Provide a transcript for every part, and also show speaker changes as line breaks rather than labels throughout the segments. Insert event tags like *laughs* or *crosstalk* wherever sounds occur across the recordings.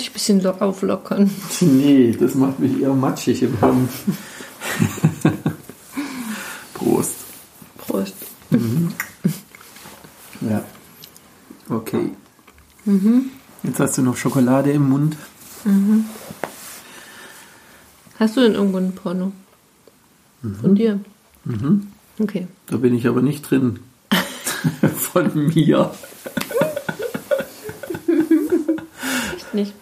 Würde ich ein bisschen lo- auflockern. *laughs*
Nee, das macht mich eher matschig im Hirn. *laughs* Prost.
Prost.
Ja. Okay. Jetzt hast du noch Schokolade im Mund.
Hast du denn irgendwo ein Porno? Von dir? Okay.
Da bin ich aber nicht drin. *laughs* Von mir.
Echt nicht.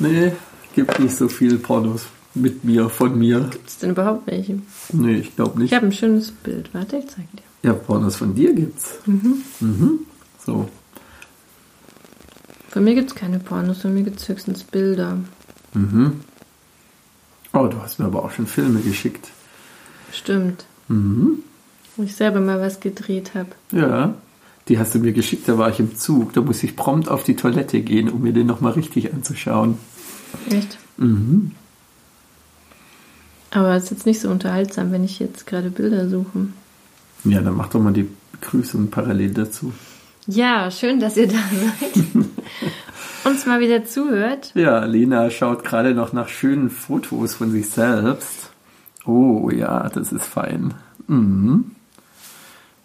Nee, gibt nicht so viel Pornos mit mir, von mir.
Gibt es denn überhaupt welche?
Nee, ich glaube nicht.
Ich habe ein schönes Bild. Warte, ich zeig dir.
Ja, Pornos von dir gibt's. Mhm. So.
Von mir gibt es keine Pornos, von mir gibt es höchstens Bilder.
Oh, du hast mir aber auch schon Filme geschickt.
Stimmt. Wo ich selber mal was gedreht habe.
Ja. Die hast du mir geschickt, da war ich im Zug. Da muss ich prompt auf die Toilette gehen, um mir den nochmal richtig anzuschauen.
Echt? Aber es ist jetzt nicht so unterhaltsam, wenn ich jetzt gerade Bilder suche.
Ja, dann mach doch mal die Begrüßung parallel dazu.
Ja, schön, dass ihr da seid. *laughs* Uns mal wieder zuhört.
Ja, Lena schaut gerade noch nach schönen Fotos von sich selbst. Oh ja, das ist fein. Mhm.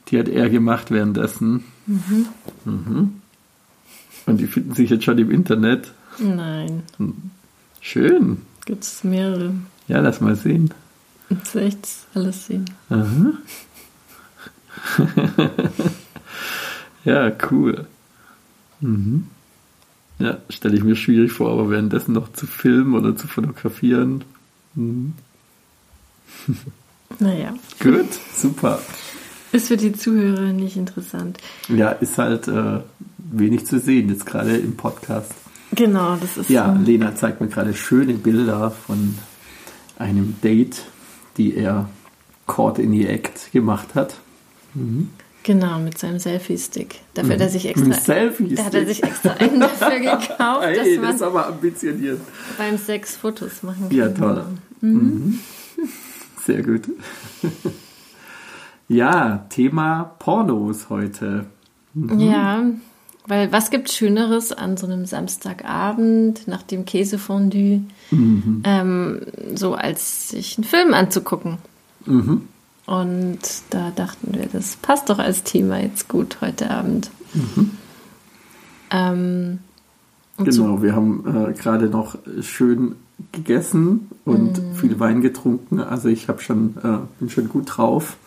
Die hat er gemacht währenddessen. Mhm. Und die finden sich jetzt schon im Internet.
Nein,
Schön.
gibt es mehrere.
Ja, lass mal sehen.
Jetzt das alles sehen.
Aha. *laughs* ja, cool. Mhm. Ja, stelle ich mir schwierig vor, aber währenddessen noch zu filmen oder zu fotografieren. *laughs*
Naja,
Gut, super.
Ist für die Zuhörer nicht interessant.
Ja, ist halt äh, wenig zu sehen, jetzt gerade im Podcast.
Genau, das ist
Ja,
so.
Lena zeigt mir gerade schöne Bilder von einem Date, die er Caught in the Act gemacht hat.
Genau, mit seinem Selfie-Stick. Dafür hat er sich extra,
Selfie-Stick?
da hat er sich extra *laughs* einen dafür gekauft, dass
das ist aber ambitioniert.
beim Sex Fotos machen kann.
Ja, toll. Mhm. Sehr gut. Ja, Thema Pornos heute.
Ja, weil was gibt Schöneres an so einem Samstagabend nach dem Käsefondue, ähm, so als sich einen Film anzugucken. Und da dachten wir, das passt doch als Thema jetzt gut heute Abend. Ähm, und so,
Genau, wir haben äh, gerade noch schön gegessen und
Mhm.
viel Wein getrunken. Also ich habe schon, äh, bin schon gut drauf.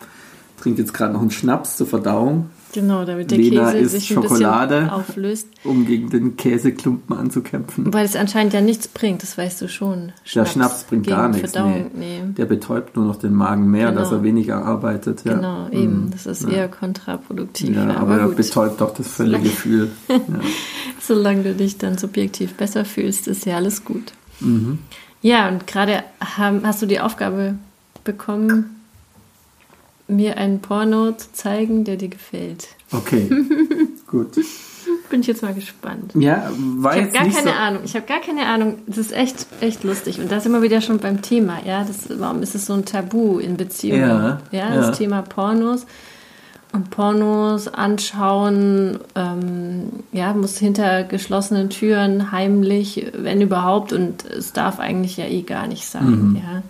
Trinke jetzt gerade noch einen Schnaps zur Verdauung,
genau, damit der
Lena
Käse sich ein
Schokolade.
bisschen auflöst.
um gegen den Käseklumpen anzukämpfen.
Weil es anscheinend ja nichts bringt, das weißt du schon.
Der Schnaps bringt gar nichts. Nee.
nee.
Der betäubt nur noch den Magen mehr,
Genau.
dass er weniger arbeitet. Ja.
Genau, eben. Das ist eher kontraproduktiv.
Ja, aber,
aber
er betäubt doch das volle Gefühl. *laughs* Ja.
Solange du dich dann subjektiv besser fühlst, ist ja alles gut.
Mhm.
Ja, und gerade hast du die Aufgabe bekommen, mir einen Porno zu zeigen, der dir gefällt.
Okay, *laughs* gut.
Bin ich jetzt mal gespannt.
Ja, war
Ich habe gar keine
so,
Ahnung. Ich habe gar keine Ahnung. Das ist echt, echt lustig. Und da sind wir wieder schon beim Thema. Ja, das, warum ist es so ein Tabu in Beziehungen?
Ja,
ja,
ja.
das Thema Pornos. Und Pornos anschauen, ähm, ja, muss hinter geschlossenen Türen heimlich, wenn überhaupt. Und es darf eigentlich ja eh gar nicht sein.
Mhm.
Ja.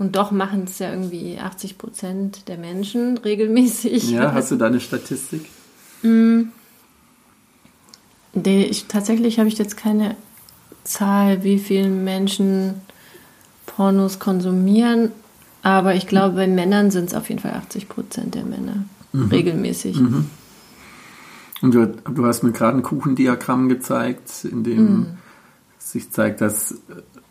Und doch machen es ja irgendwie 80 Prozent der Menschen regelmäßig.
Ja, hast du da eine Statistik?
Nee, ich, tatsächlich habe ich jetzt keine Zahl, wie viele Menschen Pornos konsumieren, aber ich glaube, bei Männern sind es auf jeden Fall 80 Prozent der Männer. Regelmäßig.
Und du, du hast mir gerade ein Kuchendiagramm gezeigt, in dem
Mhm.
sich zeigt, dass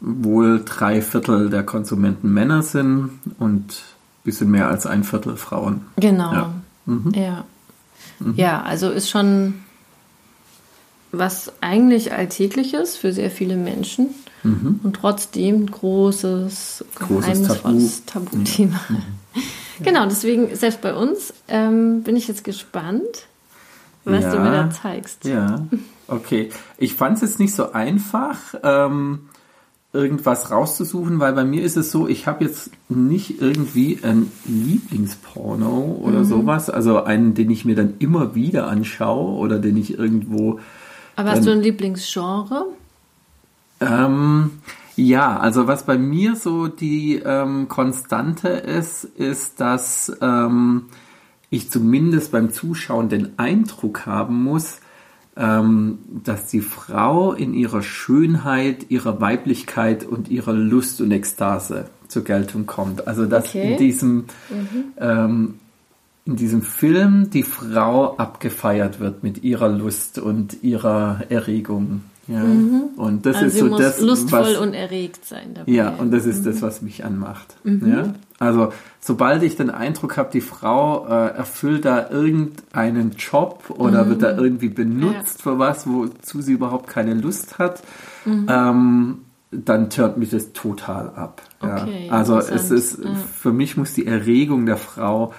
wohl drei Viertel der Konsumenten Männer sind und ein bisschen mehr als ein Viertel Frauen.
Genau.
Ja. Mhm.
Ja. Ja, also ist schon was eigentlich Alltägliches für sehr viele Menschen und trotzdem ein großes,
Mhm. Großes
geheimnisvolles
Tabu.
Tabuthema. *laughs* Genau, deswegen, selbst bei uns, ähm, bin ich jetzt gespannt, was
ja,
du mir da zeigst.
Ja, *laughs* okay. Ich fand es jetzt nicht so einfach, ähm, irgendwas rauszusuchen, weil bei mir ist es so, ich habe jetzt nicht irgendwie ein Lieblingsporno oder mhm. sowas, also einen, den ich mir dann immer wieder anschaue oder den ich irgendwo.
Aber hast du ein Lieblingsgenre?
Ähm, ja, also was bei mir so die ähm, Konstante ist, ist, dass ähm, ich zumindest beim Zuschauen den Eindruck haben muss, ähm, dass die Frau in ihrer Schönheit, ihrer Weiblichkeit und ihrer Lust und Ekstase zur Geltung kommt. Also dass okay. in diesem mhm. ähm, in diesem Film die Frau abgefeiert wird mit ihrer Lust und ihrer Erregung. Ja. Mhm. Und das also ist so das,
lustvoll was, und erregt sein
dabei. Ja, und das ist mhm. das, was mich anmacht. Mhm. Ja? Also sobald ich den Eindruck habe, die Frau äh, erfüllt da irgendeinen Job oder wird da mhm. irgendwie benutzt ja. für was, wozu sie überhaupt keine Lust hat, mhm. ähm, dann turnt mich das total ab. Okay, ja. Also es ist für mich muss die Erregung der Frau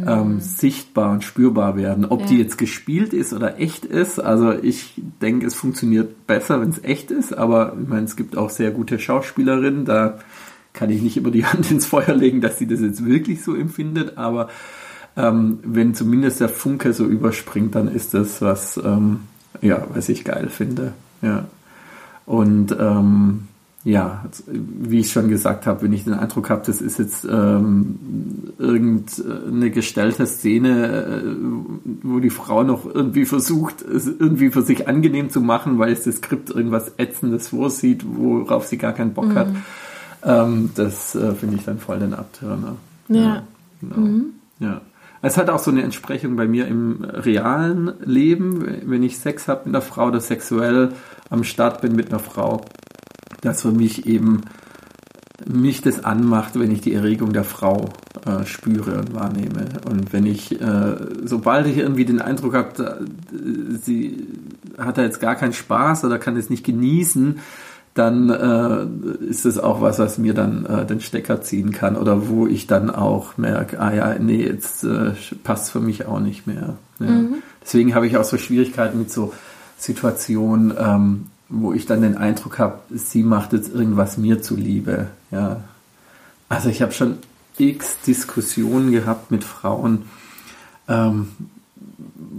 mhm. ähm, sichtbar und spürbar werden. Ob ja. die jetzt gespielt ist oder echt ist, also ich denke, es funktioniert besser, wenn es echt ist, aber ich meine, es gibt auch sehr gute Schauspielerinnen, da kann ich nicht immer die *laughs* Hand ins Feuer legen, dass sie das jetzt wirklich so empfindet, aber ähm, wenn zumindest der Funke so überspringt, dann ist das was, ähm, ja, was ich geil finde. Ja. Und ähm, ja, wie ich schon gesagt habe, wenn ich den Eindruck habe, das ist jetzt ähm, irgendeine gestellte Szene, äh, wo die Frau noch irgendwie versucht, es irgendwie für sich angenehm zu machen, weil es das Skript irgendwas Ätzendes vorsieht, worauf sie gar keinen Bock mhm. hat, ähm, das äh, finde ich dann voll den Abtörner.
Ja. ja, genau. mhm.
ja. Es hat auch so eine Entsprechung bei mir im realen Leben, wenn ich Sex habe mit einer Frau oder sexuell am Start bin mit einer Frau dass für mich eben mich das anmacht, wenn ich die Erregung der Frau äh, spüre und wahrnehme. Und wenn ich, äh, sobald ich irgendwie den Eindruck habe, sie hat da jetzt gar keinen Spaß oder kann es nicht genießen, dann äh, ist es auch was, was mir dann äh, den Stecker ziehen kann oder wo ich dann auch merke, ah ja, nee, jetzt äh, passt für mich auch nicht mehr. Ja. Mhm. Deswegen habe ich auch so Schwierigkeiten mit so Situationen, ähm, wo ich dann den Eindruck habe, sie macht jetzt irgendwas mir zuliebe. Ja. Also ich habe schon x Diskussionen gehabt mit Frauen, ähm,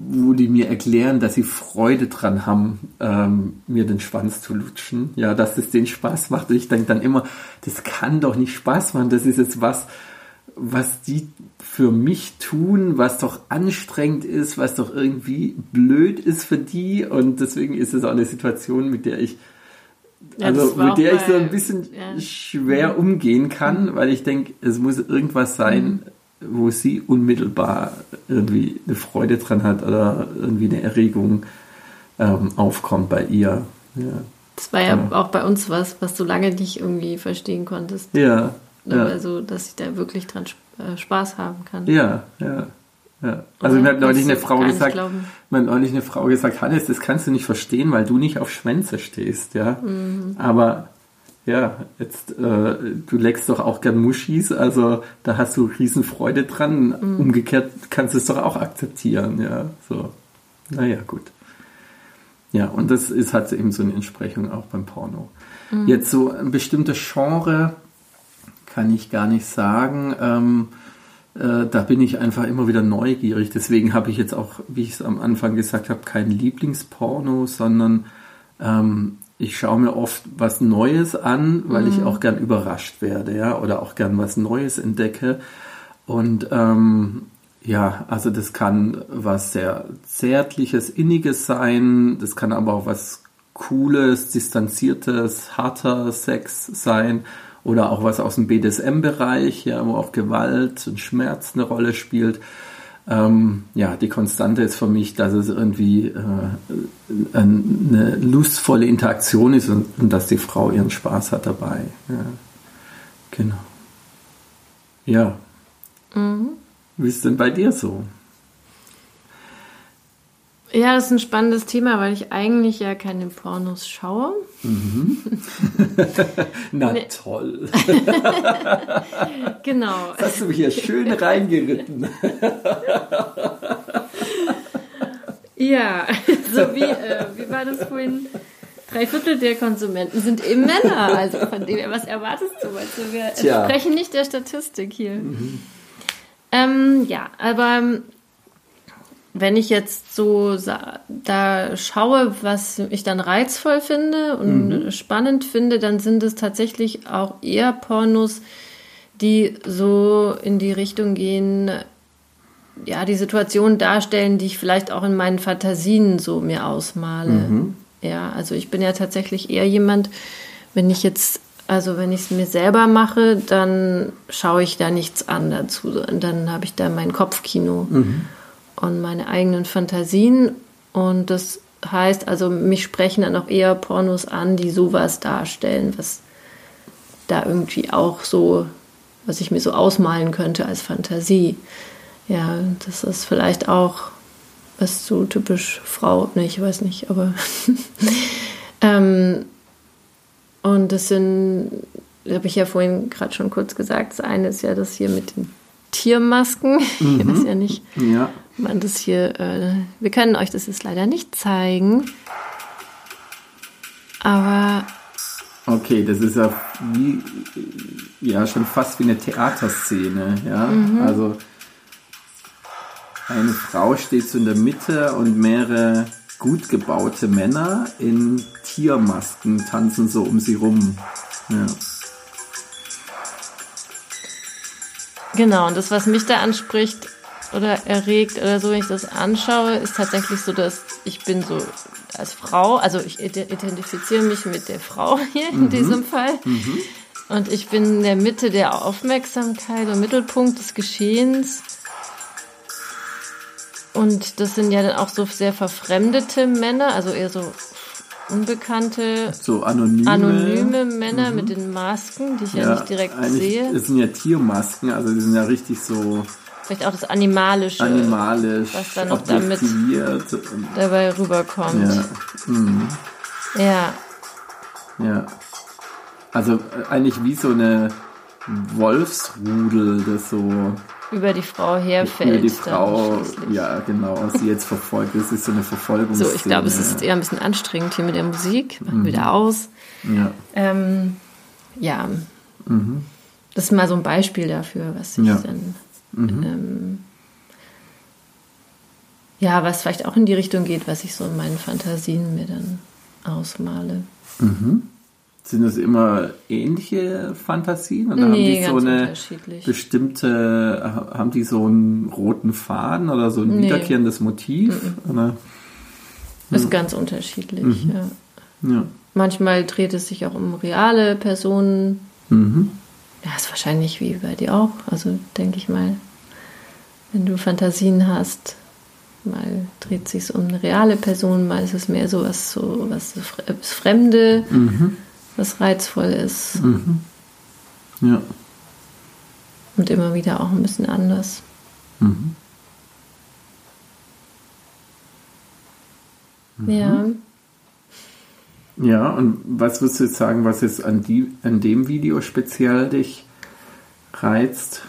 wo die mir erklären, dass sie Freude dran haben, ähm, mir den Schwanz zu lutschen. Ja, dass es den Spaß macht. Und ich denke dann immer, das kann doch nicht Spaß machen. Das ist jetzt was, was die für mich tun, was doch anstrengend ist, was doch irgendwie blöd ist für die. Und deswegen ist es auch eine Situation, mit der ich, ja, also mit der ich so ein bisschen ja. schwer umgehen kann, mhm. weil ich denke, es muss irgendwas sein, mhm. wo sie unmittelbar irgendwie eine Freude dran hat oder irgendwie eine Erregung ähm, aufkommt bei ihr. Ja.
Das war ja, ja auch bei uns was, was du lange nicht irgendwie verstehen konntest.
Ja.
Ja. Also, dass ich da wirklich dran äh, Spaß haben kann.
Ja, ja. Ja. Also mir hat neulich eine Frau gesagt, mir hat neulich eine Frau gesagt, Hannes, das kannst du nicht verstehen, weil du nicht auf Schwänze stehst, ja. Mhm. Aber ja, jetzt äh, du leckst doch auch gern Muschis, also da hast du Riesenfreude dran. Mhm. Umgekehrt kannst du es doch auch akzeptieren, ja. So, naja, gut. Ja, und das ist halt eben so eine Entsprechung auch beim Porno. Mhm. Jetzt so ein bestimmtes Genre, kann ich gar nicht sagen. Ähm, äh, da bin ich einfach immer wieder neugierig. Deswegen habe ich jetzt auch, wie ich es am Anfang gesagt habe, kein Lieblingsporno, sondern ähm, ich schaue mir oft was Neues an, weil mhm. ich auch gern überrascht werde, ja, oder auch gern was Neues entdecke. Und ähm, ja, also das kann was sehr Zärtliches, Inniges sein, das kann aber auch was Cooles, Distanziertes, harter Sex sein oder auch was aus dem BDSM-Bereich, ja, wo auch Gewalt und Schmerz eine Rolle spielt. Ähm, ja, die Konstante ist für mich, dass es irgendwie äh, eine lustvolle Interaktion ist und, und, dass die Frau ihren Spaß hat dabei. Ja. Genau. Ja. Mhm. Wie ist denn bei dir so?
Ja, das ist ein spannendes Thema, weil ich eigentlich ja keine Pornos schaue. Mhm. *laughs*
Na toll. *laughs*
genau.
Das hast du mich hier schön reingeritten. *laughs*
Ja, so wie, äh, wie war das vorhin? Drei Viertel der Konsumenten sind eben Männer. Also von dem her, was erwartest du? Also wir
Tja.
entsprechen nicht der Statistik hier. Ähm, ja, aber wenn ich jetzt so da schaue, was ich dann reizvoll finde und spannend finde, dann sind es tatsächlich auch eher Pornos, die so in die Richtung gehen, ja, die Situation darstellen, die ich vielleicht auch in meinen Fantasien so mir ausmale. Ja, also ich bin ja tatsächlich eher jemand, wenn ich jetzt, also wenn ich es mir selber mache, dann schaue ich da nichts an dazu. Und dann habe ich da mein Kopfkino und meine eigenen Fantasien. Und das heißt, also mich sprechen dann auch eher Pornos an, die sowas darstellen, was da irgendwie auch so, was ich mir so ausmalen könnte als Fantasie. Ja, das ist vielleicht auch was so typisch Frau, ne, ich weiß nicht, aber *laughs* ähm, und das sind, habe ich ja vorhin gerade schon kurz gesagt, das eine ist ja das hier mit den Tiermasken. *laughs* Ich weiß ja nicht,
Ja.
Man das hier, äh, wir können euch das jetzt leider nicht zeigen. Aber
Okay, das ist ja wie, ja, schon fast wie eine Theaterszene, ja. Also eine Frau steht so in der Mitte und mehrere gut gebaute Männer in Tiermasken tanzen so um sie rum. Ja.
Genau, und das, was mich da anspricht oder erregt oder so, wenn ich das anschaue, ist tatsächlich so, dass ich bin so als Frau, also ich ide- identifiziere mich mit der Frau *laughs* hier in diesem Fall. Und ich bin in der Mitte der Aufmerksamkeit und Mittelpunkt des Geschehens. Und das sind ja dann auch so sehr verfremdete Männer, also eher so unbekannte,
So anonyme.
anonyme Männer mit den Masken, die ich ja, nicht direkt sehe.
Das sind ja Tiermasken, also die sind ja richtig so
Vielleicht auch das Animalische.
animalisch
was da noch damit- dabei rüberkommt.
ja, mhm.
Ja,
ja. Also äh, eigentlich wie so eine Wolfsrudel, das so
über die Frau herfällt.
über die Frau, ja genau, sie jetzt verfolgt. Das ist so eine Verfolgungsszene.
So, ich glaube, es ist eher ein bisschen anstrengend hier mit der Musik. Machen wir wieder aus.
ja.
Ähm, ja, das ist mal so ein Beispiel dafür, was ich
Ja.
dann. Ähm, ja, was vielleicht auch in die Richtung geht, was ich so in meinen Fantasien mir dann ausmale.
Sind das immer ähnliche Fantasien oder haben
Nee,
die so eine bestimmte, haben die so einen roten Faden oder so ein
Nee.
wiederkehrendes Motiv? Oder?
Ist ganz unterschiedlich, ja.
Ja.
Manchmal dreht es sich auch um reale Personen.
Mhm.
Ja, ist wahrscheinlich wie bei dir auch. Also denke ich mal, wenn du Fantasien hast, mal dreht sich um eine reale Person, mal ist es mehr so was so was das Fremde, was reizvoll ist
Ja.
und immer wieder auch ein bisschen anders. Ja,
Ja, und was würdest du jetzt sagen, was jetzt an, die, an dem Video speziell dich reizt?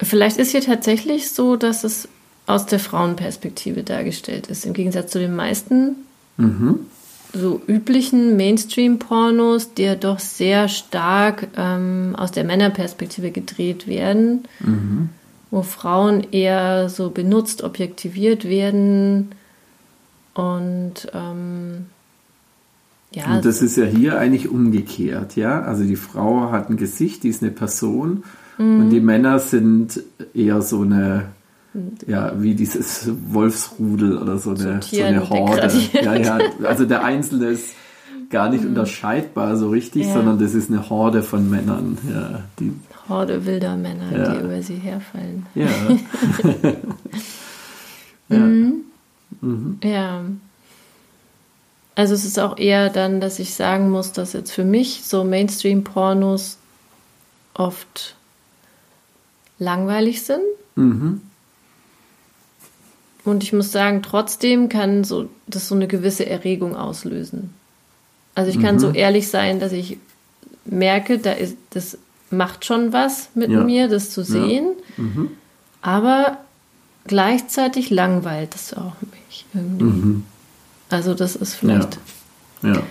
vielleicht ist hier tatsächlich so, dass es aus der Frauenperspektive dargestellt ist, im Gegensatz zu den meisten so üblichen Mainstream-Pornos, die ja doch sehr stark ähm, aus der Männerperspektive gedreht werden, wo Frauen eher so benutzt, objektiviert werden und ähm, ja,
Und das ist ja hier eigentlich umgekehrt, ja? Also die Frau hat ein Gesicht, die ist eine Person
Mhm.
und die Männer sind eher so eine, ja, wie dieses Wolfsrudel oder so eine, so eine Horde. Ja, ja, also der Einzelne ist gar nicht unterscheidbar so richtig,
Mhm. Ja.
sondern das ist eine Horde von Männern, ja, die,
Horde wilder Männer,
Ja.
die über sie herfallen.
ja. *laughs* ja.
Ja. Also es ist auch eher dann, dass ich sagen muss, dass jetzt für mich so Mainstream-Pornos oft langweilig sind.
Mhm.
Und ich muss sagen, trotzdem kann so, das so eine gewisse Erregung auslösen. Also ich kann so ehrlich sein, dass ich merke, da ist, das macht schon was mit ja. mir, das zu sehen. Ja. Mhm. Aber gleichzeitig langweilt es auch mich irgendwie. Mhm. Also das ist vielleicht ja.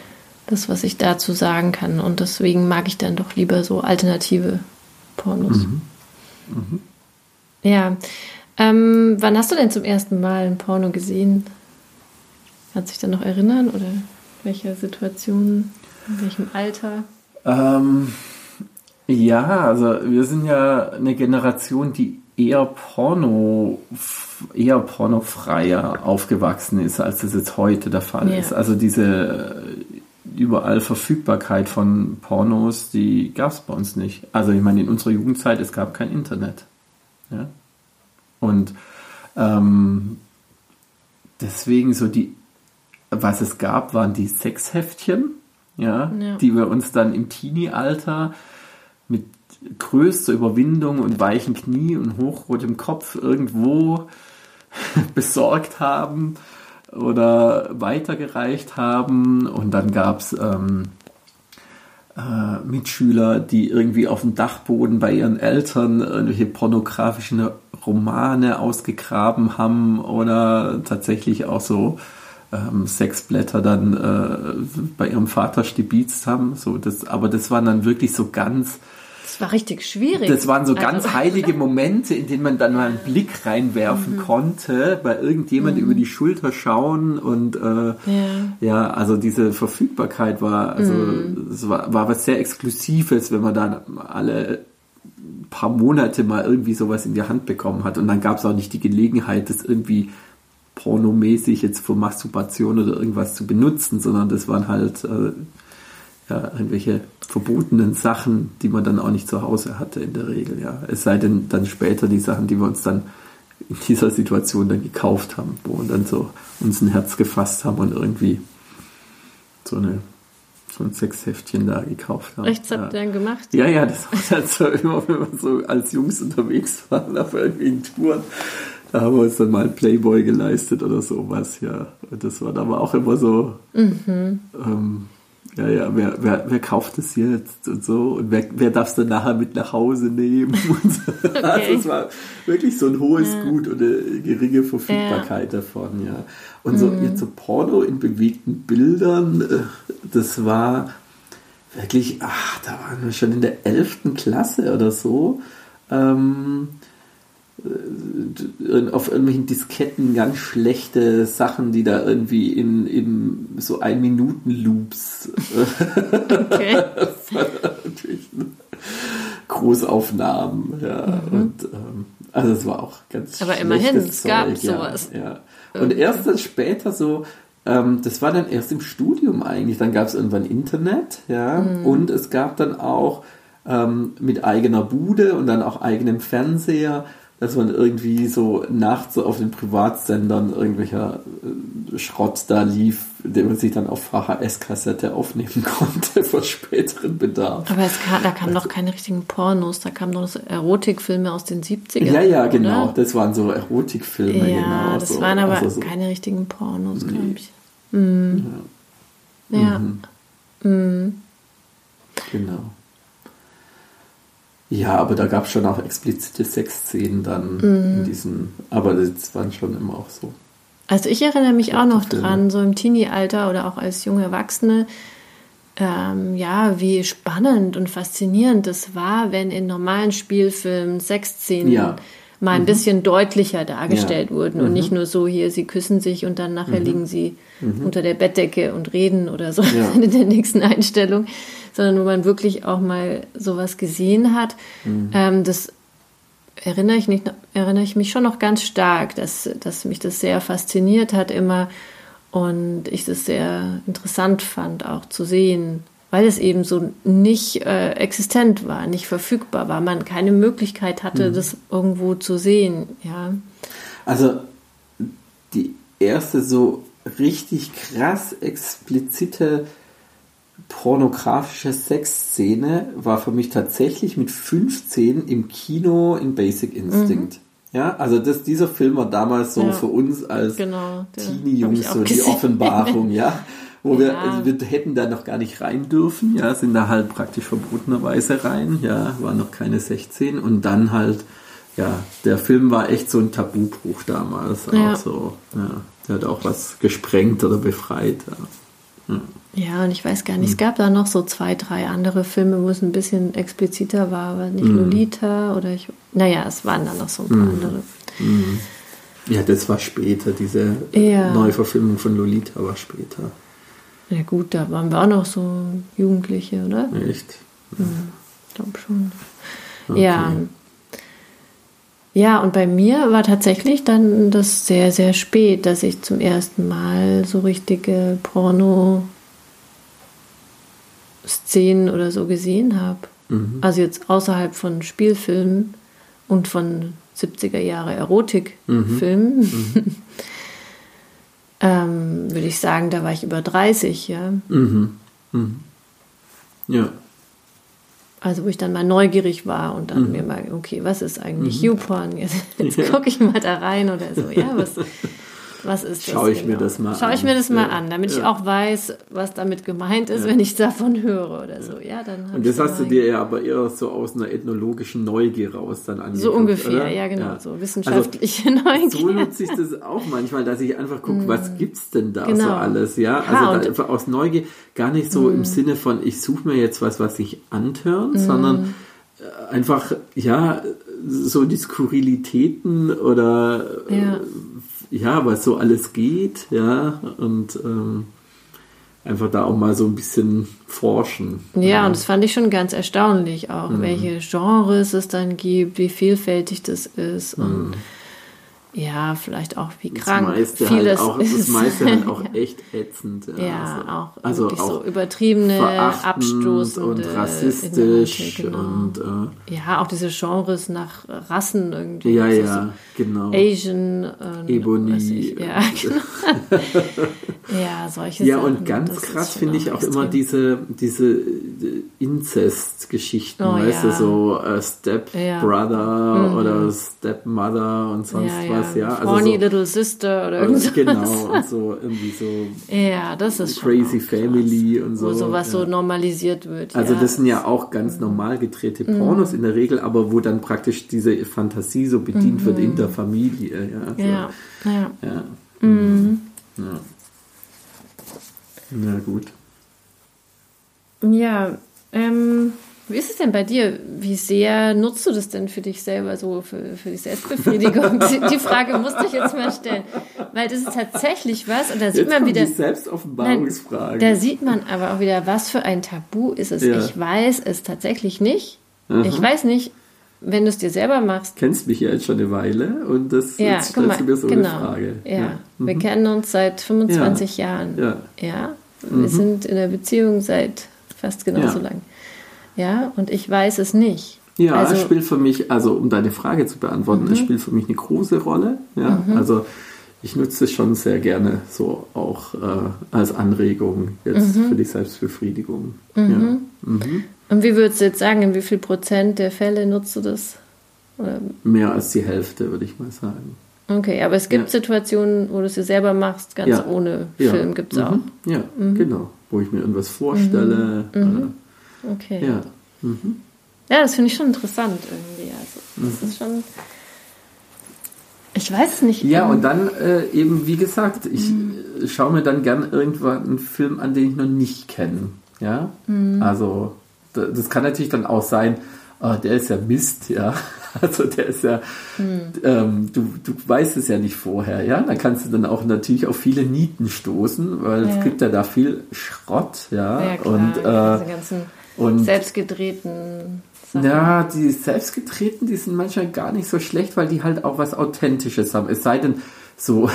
Das, was ich dazu sagen kann. Und deswegen mag ich dann doch lieber so alternative Pornos. Mhm. mhm. Ja. Ähm, wann hast du denn zum ersten Mal ein Porno gesehen? Kannst du dich dann noch erinnern oder welche Situation, in welchem Alter?
Ähm, ja, also wir sind ja eine Generation, die eher Porno, eher pornofreier aufgewachsen ist, als das jetzt heute der Fall ja. ist. Also diese überall Verfügbarkeit von Pornos, die gab es bei uns nicht. Also ich meine, in unserer Jugendzeit, es gab kein Internet. Ja? Und ähm, deswegen so die, was es gab, waren die Sexheftchen, ja, ja. die wir uns dann im Teenie-Alter mit größter Überwindung und weichen Knie und hochrotem Kopf irgendwo *laughs* besorgt haben oder weitergereicht haben. Und dann gab es ähm, äh, Mitschüler, die irgendwie auf dem Dachboden bei ihren Eltern irgendwelche pornografischen Romane ausgegraben haben oder tatsächlich auch so ähm, Sexblätter dann äh, bei ihrem Vater stibitzt haben. So, das, aber das waren dann wirklich so ganz
das war richtig schwierig.
Das waren so also, ganz heilige Momente, in denen man dann mal einen Blick reinwerfen mhm. konnte, bei irgendjemand mhm. über die Schulter schauen und äh, ja. ja. also diese Verfügbarkeit war, also mhm. es war, war was sehr Exklusives, wenn man dann alle paar Monate mal irgendwie sowas in die Hand bekommen hat und dann gab es auch nicht die Gelegenheit, das irgendwie pornomäßig jetzt für Masturbation oder irgendwas zu benutzen, sondern das waren halt äh, ja, irgendwelche verbotenen Sachen, die man dann auch nicht zu Hause hatte in der Regel. Ja. Es sei denn dann später die Sachen, die wir uns dann in dieser Situation dann gekauft haben, wo wir dann so uns ein Herz gefasst haben und irgendwie so eine so ein Sexheftchen da gekauft haben.
Rechts habt ihr dann gemacht?
Ja, ja, das war dann so immer, wenn wir so als Jungs unterwegs waren auf irgendwelchen Touren. Da haben wir uns dann mal ein Playboy geleistet oder sowas, ja. Und das war dann aber auch immer so, mhm. ähm, ja, ja, wer, wer, wer kauft es jetzt und so und wer, wer darf es dann nachher mit nach Hause nehmen? *laughs* So. Okay. Also es war wirklich so ein hohes ja. Gut und eine geringe Verfügbarkeit ja. davon, ja. Und mhm. so jetzt so Porno in bewegten Bildern, äh, das war wirklich, ach, da waren wir schon in der 11. Klasse oder so. Ähm, äh, auf irgendwelchen Disketten ganz schlechte Sachen, die da irgendwie in, in so ein Minuten Loops okay. natürlich *laughs* Großaufnahmen, ja. Mhm. Und ähm, also es war auch ganz
Aber immerhin, es Zeug, gab sowas.
Ja. Und erst dann später so, ähm, das war dann erst im Studium eigentlich, dann gab es irgendwann Internet, ja, mhm. und es gab dann auch ähm, mit eigener Bude und dann auch eigenem Fernseher dass man irgendwie so nachts so auf den Privatsendern irgendwelcher äh, Schrott da lief, den man sich dann auf VHS-Kassette aufnehmen *laughs* konnte für späteren Bedarf.
Aber kam, da kamen noch keine richtigen Pornos, da kamen noch so Erotikfilme aus den 70ern.
Ja, ja, genau, oder? das waren so Erotikfilme,
ja,
genau.
das
so.
waren aber also so. keine richtigen Pornos, nee. glaube ich. Mhm. Ja. ja. Mhm. Mhm.
Genau. Ja, aber da gab es schon auch explizite Sexszenen dann mhm. in diesen, aber das waren schon immer auch so.
Also ich erinnere mich auch noch dran, so im Teenie-Alter oder auch als junge Erwachsene, ähm, ja, wie spannend und faszinierend das war, wenn in normalen Spielfilmen Sexszenen ja. mal ein mhm. bisschen deutlicher dargestellt ja. wurden und mhm. nicht nur so hier, sie küssen sich und dann nachher mhm. liegen sie mhm. unter der Bettdecke und reden oder so ja. *laughs* in der nächsten Einstellung, sondern wo man wirklich auch mal sowas gesehen hat. Mhm. Ähm, das erinnere ich, nicht, erinnere ich mich schon noch ganz stark, dass, dass mich das sehr fasziniert hat immer und ich das sehr interessant fand, auch zu sehen, weil es eben so nicht äh, existent war, nicht verfügbar war, man keine Möglichkeit hatte, mhm. das irgendwo zu sehen. Ja.
Also die erste so richtig krass explizite pornografische Sexszene war für mich tatsächlich mit 15 im Kino in Basic Instinct. Mhm. Ja, also das, dieser Film war damals so ja, für uns als genau, Teenie-Jungs so die Offenbarung, ja. wo wir, also wir hätten da noch gar nicht rein dürfen, ja, sind da halt praktisch verbotenerweise rein, ja, waren noch keine 16 und dann halt, ja, der Film war echt so ein Tabubruch damals, ja. auch so, ja, der hat auch was gesprengt oder befreit,
ja. ja. Ja, und ich weiß gar nicht, es gab da noch so zwei, drei andere Filme, wo es ein bisschen expliziter war, aber nicht mm. Lolita oder ich. Naja, es waren dann noch so ein paar mm. andere.
Mm. Ja, das war später, diese ja. Neuverfilmung von Lolita war später.
Ja gut, da waren wir auch noch so Jugendliche, oder?
Echt?
Ja. Ich glaube schon. Okay. Ja. Ja, und bei mir war tatsächlich dann das sehr, sehr spät, dass ich zum ersten Mal so richtige Porno-Szenen oder so gesehen habe. Mhm. Also jetzt außerhalb von Spielfilmen und von 70er Jahre Erotikfilmen. Mhm. Mhm. *laughs* ähm, würde ich sagen, da war ich über 30, ja. Mhm.
Mhm. Ja.
Also wo ich dann mal neugierig war und dann mhm. mir mal, okay, was ist eigentlich. YouPorn? Jetzt, jetzt ja. gucke ich mal da rein oder so, ja, was, *laughs* was ist
das? Schaue ich genau? mir das mal
Schaue ich mir das mal ja. an, damit ja. ich auch weiß, was damit gemeint ist, ja. wenn ich davon höre oder so. Ja, dann
Und das hast du dir ja aber eher so aus einer ethnologischen Neugier raus dann angeguckt,
So ungefähr, oder? ja genau, so wissenschaftliche also, Neugier.
So nutze ich das auch manchmal, dass ich einfach gucke, mm. was gibt's denn da genau. so alles, ja? Also einfach aus Neugier, gar nicht so mm. im Sinne von, ich suche mir jetzt was, was sich antören, mm. sondern äh, einfach, ja, so die Skurrilitäten oder ja ja, was so alles geht, ja, und ähm, einfach da auch mal so ein bisschen forschen.
Ja, ja. und das fand ich schon ganz erstaunlich auch, mhm. welche Genres es dann gibt, wie vielfältig das ist und mhm. Ja, vielleicht auch wie krank. Das meiste
halt Vieles halt auch, ist. Das meiste halt auch *laughs* echt ätzend.
Ja, ja also, auch also auch so übertriebene, abstoßende
und rassistisch genau. und
äh, ja, auch diese Genres nach Rassen irgendwie.
Ja, ja, so genau.
Asian,
äh, Ebony.
ja, *laughs* genau. ja, solche
Ja, Sachen, und ganz krass finde ich auch extrem. immer diese, diese Inzest-Geschichten, oh, weißt ja. du, so äh, Step Brother mhm. oder Stepmother und sonst was was, ja.
Also Horny so, Little Sister oder irgendwas.
Genau, und so irgendwie so.
Ja, das ist
Crazy Family und so.
Wo sowas ja. so normalisiert wird.
Also ja. das sind ja auch ganz normal gedrehte Pornos mhm. in der Regel, aber wo dann praktisch diese Fantasie so bedient mhm. wird in der Familie. Ja,
so. ja. ja.
ja. Mhm. ja. Na gut.
Ja, ähm, wie ist es denn bei dir? Wie sehr nutzt du das denn für dich selber, so für, für die Selbstbefriedigung? *laughs* die Frage musste ich jetzt mal stellen. Weil das ist tatsächlich was, und da sieht jetzt man wieder. Die
Selbstoffenbarungsfrage.
Da sieht man aber auch wieder, was für ein Tabu ist es. Ja. Ich weiß es tatsächlich nicht. Aha. Ich weiß nicht, wenn du es dir selber machst.
Kennst mich ja jetzt schon eine Weile und das
ja, jetzt stellst
du mir so
genau.
eine Frage.
Ja, ja. wir mhm. kennen uns seit 25 ja. Jahren. Ja. ja. Wir mhm. sind in der Beziehung seit fast genauso lang. Ja, und ich weiß es nicht.
Ja, also, es spielt für mich, also um deine Frage zu beantworten, mhm. es spielt für mich eine große Rolle. Ja, mhm. also ich nutze es schon sehr gerne so auch äh, als Anregung jetzt mhm. für die Selbstbefriedigung. Mhm. Ja. Mhm.
Und wie würdest du jetzt sagen, in wie viel Prozent der Fälle nutzt du das?
Oder? Mehr als die Hälfte, würde ich mal sagen.
Okay, aber es gibt ja. Situationen, wo du es dir selber machst, ganz ja. ohne Film gibt es auch.
Ja, genau. Wo ich mir irgendwas vorstelle. Äh,
Okay.
Ja. Mhm.
Ja, das finde ich schon interessant irgendwie. Also, das mhm. ist schon. Ich weiß es nicht.
Ja, und dann äh, eben, wie gesagt, ich mhm. schaue mir dann gern irgendwann einen Film an, den ich noch nicht kenne. Ja, mhm. also das kann natürlich dann auch sein, oh, der ist ja Mist, ja. *laughs* Also der ist ja, mhm. ähm, du, du weißt es ja nicht vorher, ja. Da kannst du dann auch natürlich auf viele Nieten stoßen, weil ja. es gibt ja da viel Schrott, ja.
ja klar, und äh, diese ganzen und selbstgedrehten
Sachen. Ja, die selbstgedrehten, die sind manchmal gar nicht so schlecht, weil die halt auch was Authentisches haben. Es sei denn, so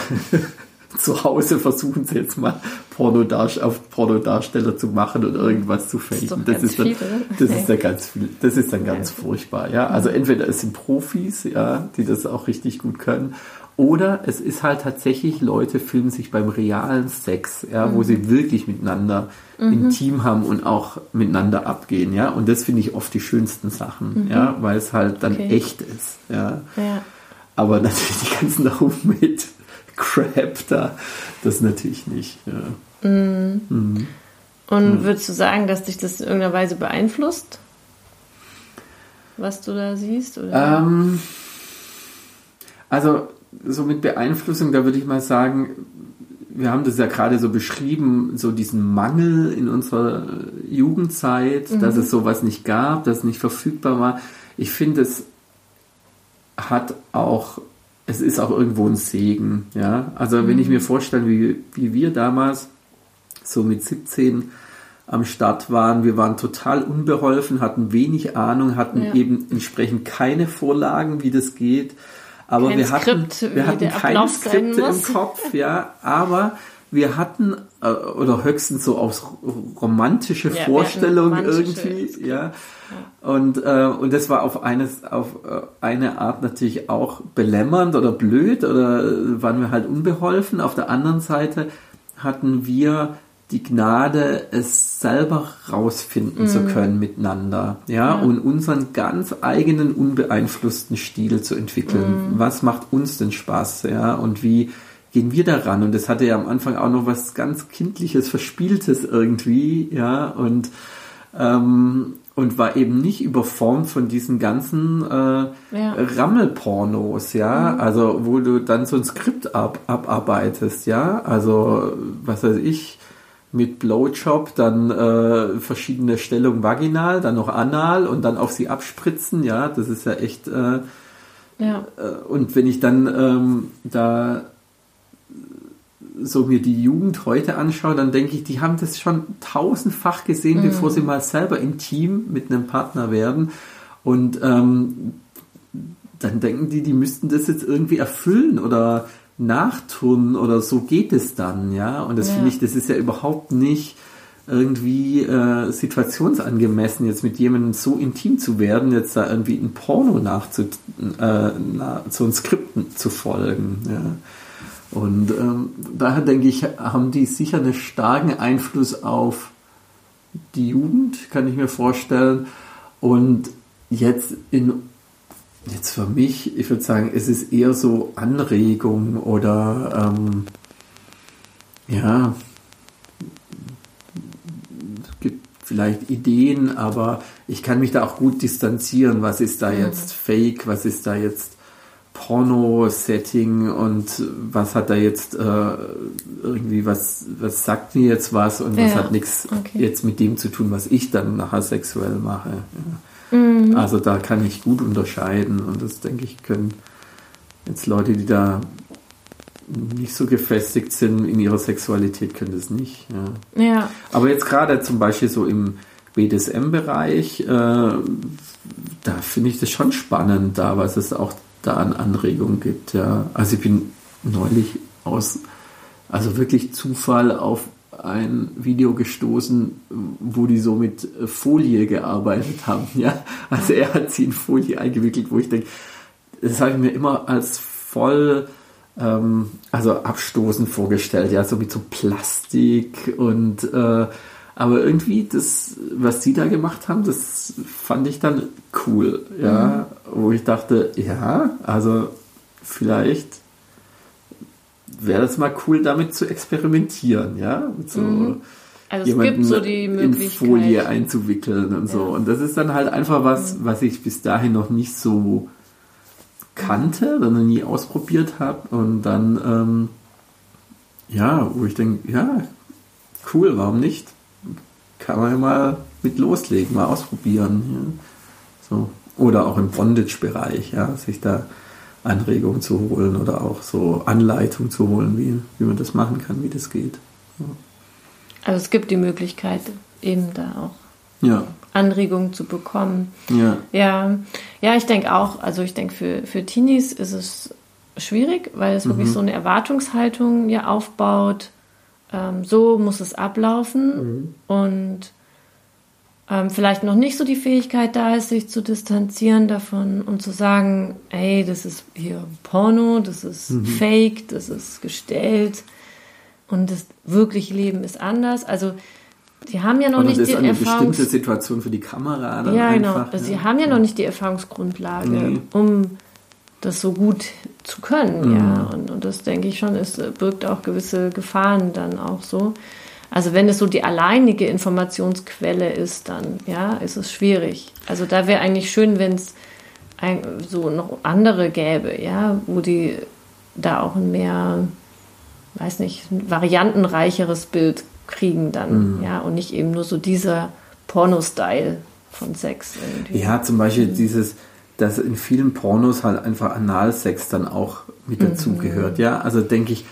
*laughs* zu Hause versuchen sie jetzt mal Pornodarst auf Pornodarsteller zu machen und irgendwas zu faken. Das, ist, das, ist, dann, das ist dann ganz viel, das ist dann ganz furchtbar, ja. Also entweder es sind Profis, ja, die das auch richtig gut können, oder es ist halt tatsächlich, Leute filmen sich beim realen Sex, ja, mhm. wo sie wirklich miteinander mhm. intim haben und auch miteinander abgehen, ja. Und das finde ich oft die schönsten Sachen, mhm. ja, weil es halt dann okay. echt ist, ja.
ja.
Aber *laughs* natürlich die ganzen Homemade Crap da, das natürlich nicht, ja.
Mhm. Mhm. Und würdest du sagen, dass dich das in irgendeiner Weise beeinflusst? Was du da siehst?
Ähm, also, so mit Beeinflussung, da würde ich mal sagen, wir haben das ja gerade so beschrieben, so diesen Mangel in unserer Jugendzeit, mhm. dass es sowas nicht gab, dass es nicht verfügbar war. Ich finde, es hat auch, es ist auch irgendwo ein Segen, ja. Also, mhm. wenn ich mhm. mir vorstelle, wie, wie wir damals so mit 17 am Start waren. Wir waren total unbeholfen, hatten wenig Ahnung, hatten ja. eben entsprechend keine Vorlagen, wie das geht. Aber Kein wir Skript, hatten, wir hatten keine Skripte im Kopf, ja, aber wir hatten, äh, oder höchstens so aus romantische ja, Vorstellungen irgendwie, ja. Und, äh, und das war auf, eines, auf äh, eine Art natürlich auch belämmernd oder blöd oder waren wir halt unbeholfen. Auf der anderen Seite hatten wir die Gnade, es selber rausfinden mm. zu mhm. können miteinander, ja? ja, und unseren ganz eigenen unbeeinflussten Stil zu entwickeln. Mm. Was macht uns denn Spaß, ja, und wie gehen wir daran? Und das hatte ja am Anfang auch noch was ganz kindliches, verspieltes irgendwie, ja, und ähm, und war eben nicht überformt von diesen ganzen äh, ja. Rammelpornos, ja, mhm. also wo du dann so ein Skript ab, abarbeitest, ja, also was weiß ich, mit Blowjob, dann äh, verschiedene Stellungen vaginal, dann noch anal und dann auf sie abspritzen, ja, das ist ja echt. Äh, ja. Äh, und wenn ich dann ähm, da so mir die Jugend heute anschaue, dann denke ich, die haben das schon tausendfach gesehen, mhm. bevor sie mal selber intim mit einem Partner werden. Und ähm, dann denken die, die müssten das jetzt irgendwie erfüllen oder nachtun oder so geht es dann, ja. Und das ja. finde ich, das ist ja überhaupt nicht irgendwie äh, situationsangemessen, jetzt mit jemandem so intim zu werden, jetzt da irgendwie ein Porno nachzu, äh, na, so ein Skripten zu folgen. Ja. Und ähm, daher denke ich, haben die sicher einen starken Einfluss auf die Jugend, kann ich mir vorstellen. Und jetzt in Jetzt für mich, ich würde sagen, es ist eher so Anregung oder ähm, ja, es gibt vielleicht Ideen, aber ich kann mich da auch gut distanzieren. Was ist da mhm. jetzt Fake? Was ist da jetzt Porno-Setting und was hat da jetzt äh, irgendwie, was, was sagt mir jetzt was und ja, was hat nichts okay. jetzt mit dem zu tun, was ich dann nachher sexuell mache. Ja. Mhm. Also da kann ich gut unterscheiden und das denke ich können jetzt Leute, die da nicht so gefestigt sind in ihrer Sexualität, können das nicht. Ja. ja. Aber jetzt gerade zum Beispiel so im BDSM-Bereich, äh, da finde ich das schon spannend, da was es auch da an Anregungen gibt. Ja. Also ich bin neulich aus, also wirklich Zufall auf ein Video gestoßen, wo die so mit Folie gearbeitet haben. Ja, also er hat sie in Folie eingewickelt, wo ich denke, das habe ich mir immer als voll, ähm, also abstoßend vorgestellt, ja, so mit so Plastik und äh, aber irgendwie das, was sie da gemacht haben, das fand ich dann cool, ja, mhm. wo ich dachte, ja, also vielleicht wäre das mal cool, damit zu experimentieren, ja? Mit so mhm. Also jemanden so in Folie einzuwickeln und so. Ja. Und das ist dann halt einfach was, mhm. was ich bis dahin noch nicht so kannte noch nie ausprobiert habe. Und dann, ähm, ja, wo ich denke, ja, cool, warum nicht? Kann man ja mal mit loslegen, mal ausprobieren. Ja. So. Oder auch im Bondage-Bereich, ja, sich da Anregungen zu holen oder auch so Anleitung zu holen, wie, wie man das machen kann, wie das geht. Ja.
Also es gibt die Möglichkeit, eben da auch ja. Anregungen zu bekommen. Ja. Ja, ja ich denke auch, also ich denke für, für Teenies ist es schwierig, weil es mhm. wirklich so eine Erwartungshaltung ja aufbaut. Ähm, so muss es ablaufen mhm. und ähm, vielleicht noch nicht so die Fähigkeit da ist, sich zu distanzieren davon und zu sagen, hey, das ist hier Porno, das ist mhm. Fake, das ist gestellt und das wirkliche Leben ist anders. Also Sie haben ja noch Oder nicht das die ist eine Erfahrungs bestimmte
Situation für die Kamera. Dann
ja, genau. einfach, genau. Ja. Sie haben ja noch nicht die Erfahrungsgrundlage, nee. um das so gut zu können. Mhm. Ja, und, und das denke ich schon, es birgt auch gewisse Gefahren dann auch so. Also wenn es so die alleinige Informationsquelle ist, dann ja, ist es schwierig. Also da wäre eigentlich schön, wenn es so noch andere gäbe, ja, wo die da auch ein mehr, weiß nicht, ein variantenreicheres Bild kriegen dann, mhm. ja, und nicht eben nur so dieser Porno-Style von Sex
irgendwie. Ja, zum Beispiel mhm. dieses, dass in vielen Pornos halt einfach Analsex dann auch mit mhm. dazugehört, ja. Also denke ich,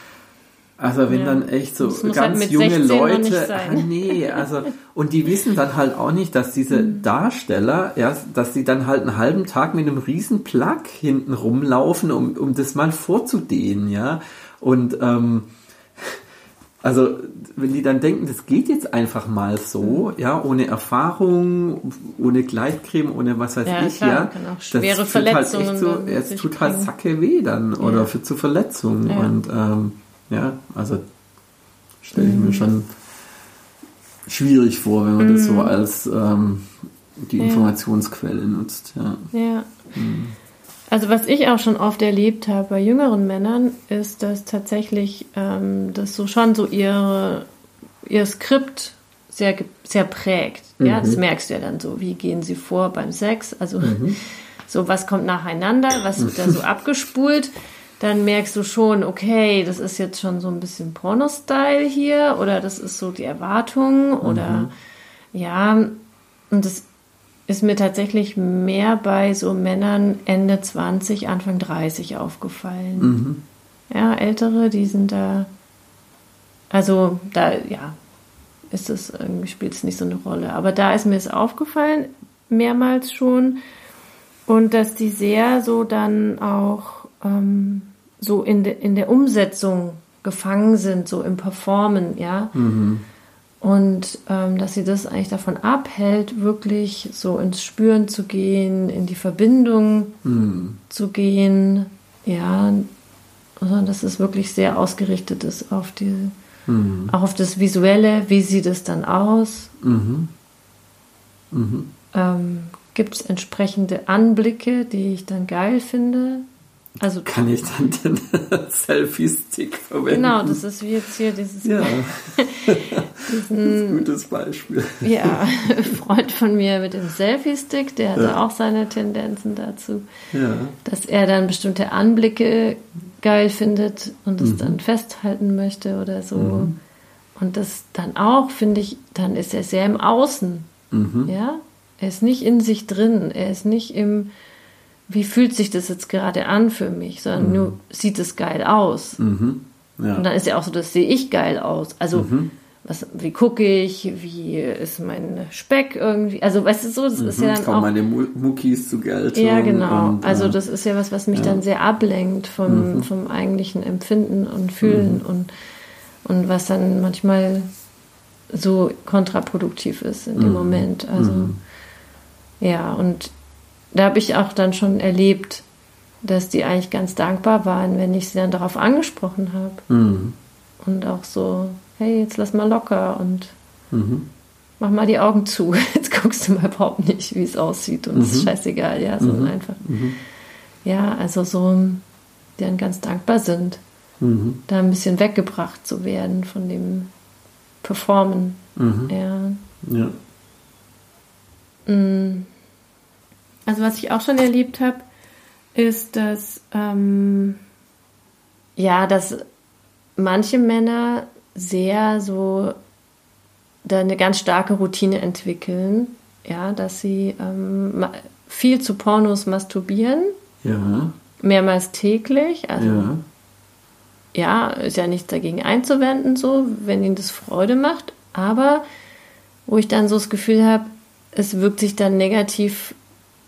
also wenn ja. dann echt so ganz halt junge Leute, ah, nee, also und die wissen dann halt auch nicht, dass diese mhm. Darsteller, ja, dass sie dann halt einen halben Tag mit einem riesen Plug hinten rumlaufen, um, um das mal vorzudehnen, ja. Und ähm, *laughs* also wenn die dann denken, das geht jetzt einfach mal so, mhm. ja, ohne Erfahrung, ohne Gleitcreme, ohne was weiß ja, ich, klar, ja, schwere das Verletzungen. Halt echt so, es tut halt Sacke weh dann ja. oder für zu Verletzungen ja. und ähm, ja, also stelle ich mhm. mir schon schwierig vor, wenn man mhm. das so mhm. als ähm, die Informationsquelle nutzt. Ja.
ja. Mhm. Also was ich auch schon oft erlebt habe bei jüngeren Männern, ist, dass tatsächlich ähm, das so schon so ihre, ihr Skript sehr, sehr prägt. Mhm. Ja, das merkst du ja dann so, wie gehen sie vor beim Sex, also mhm. *laughs* so was kommt nacheinander, was wird da so *laughs* abgespult dann merkst du schon, okay, das ist jetzt schon so ein bisschen Porno-Style hier oder das ist so die Erwartung oder mhm. ja, und das ist mir tatsächlich mehr bei so Männern Ende 20, Anfang 30 aufgefallen. Mhm. Ja, ältere, die sind da, also da, ja, ist es irgendwie spielt es nicht so eine Rolle. Aber da ist mir es aufgefallen, mehrmals schon. Und dass die sehr so dann auch ähm, so in, de, in der Umsetzung gefangen sind, so im Performen, ja. Mhm. Und ähm, dass sie das eigentlich davon abhält, wirklich so ins Spüren zu gehen, in die Verbindung mhm. zu gehen, ja, sondern dass es wirklich sehr ausgerichtet ist auf die, mhm. auch auf das Visuelle, wie sieht es dann aus? Mhm. Mhm. Ähm, Gibt es entsprechende Anblicke, die ich dann geil finde?
Also kann ich dann den *laughs* Selfie-Stick verwenden?
Genau, das ist wie jetzt hier dieses. Ja. *laughs*
diesen, *laughs* gutes Beispiel.
Ja, Freund von mir mit dem Selfie-Stick, der hatte ja. auch seine Tendenzen dazu, ja. dass er dann bestimmte Anblicke geil findet und es mhm. dann festhalten möchte oder so. Mhm. Und das dann auch, finde ich, dann ist er sehr im Außen. Mhm. Ja, er ist nicht in sich drin, er ist nicht im wie fühlt sich das jetzt gerade an für mich, sondern mhm. nur sieht es geil aus. Mhm. Ja. Und dann ist ja auch so, das sehe ich geil aus. Also, mhm. was, wie gucke ich, wie ist mein Speck irgendwie, also weißt du so, das ist ja mhm. dann
Kommen auch... meine Muckis zu Geltung.
Ja, genau. Und, also das ist ja was, was mich ja. dann sehr ablenkt vom, mhm. vom eigentlichen Empfinden und Fühlen mhm. und, und was dann manchmal so kontraproduktiv ist in dem Moment. Also, ja, und da habe ich auch dann schon erlebt, dass die eigentlich ganz dankbar waren, wenn ich sie dann darauf angesprochen habe. Mhm. Und auch so, hey, jetzt lass mal locker und mhm. mach mal die Augen zu. *laughs* Jetzt guckst du mal überhaupt nicht, wie es aussieht und es mhm. ist scheißegal, ja, so mhm. einfach. Mhm. Ja, also so, die dann ganz dankbar sind, mhm. da ein bisschen weggebracht zu werden von dem Performen. Ja. ja. Mm. Also was ich auch schon erlebt habe, ist, dass ähm, ja, dass manche Männer sehr so da eine ganz starke Routine entwickeln, ja, dass sie ähm, viel zu Pornos masturbieren, ja. mehrmals täglich, also ja. ja, ist ja nichts dagegen einzuwenden, so, wenn ihnen das Freude macht, aber wo ich dann so das Gefühl habe, es wirkt sich dann negativ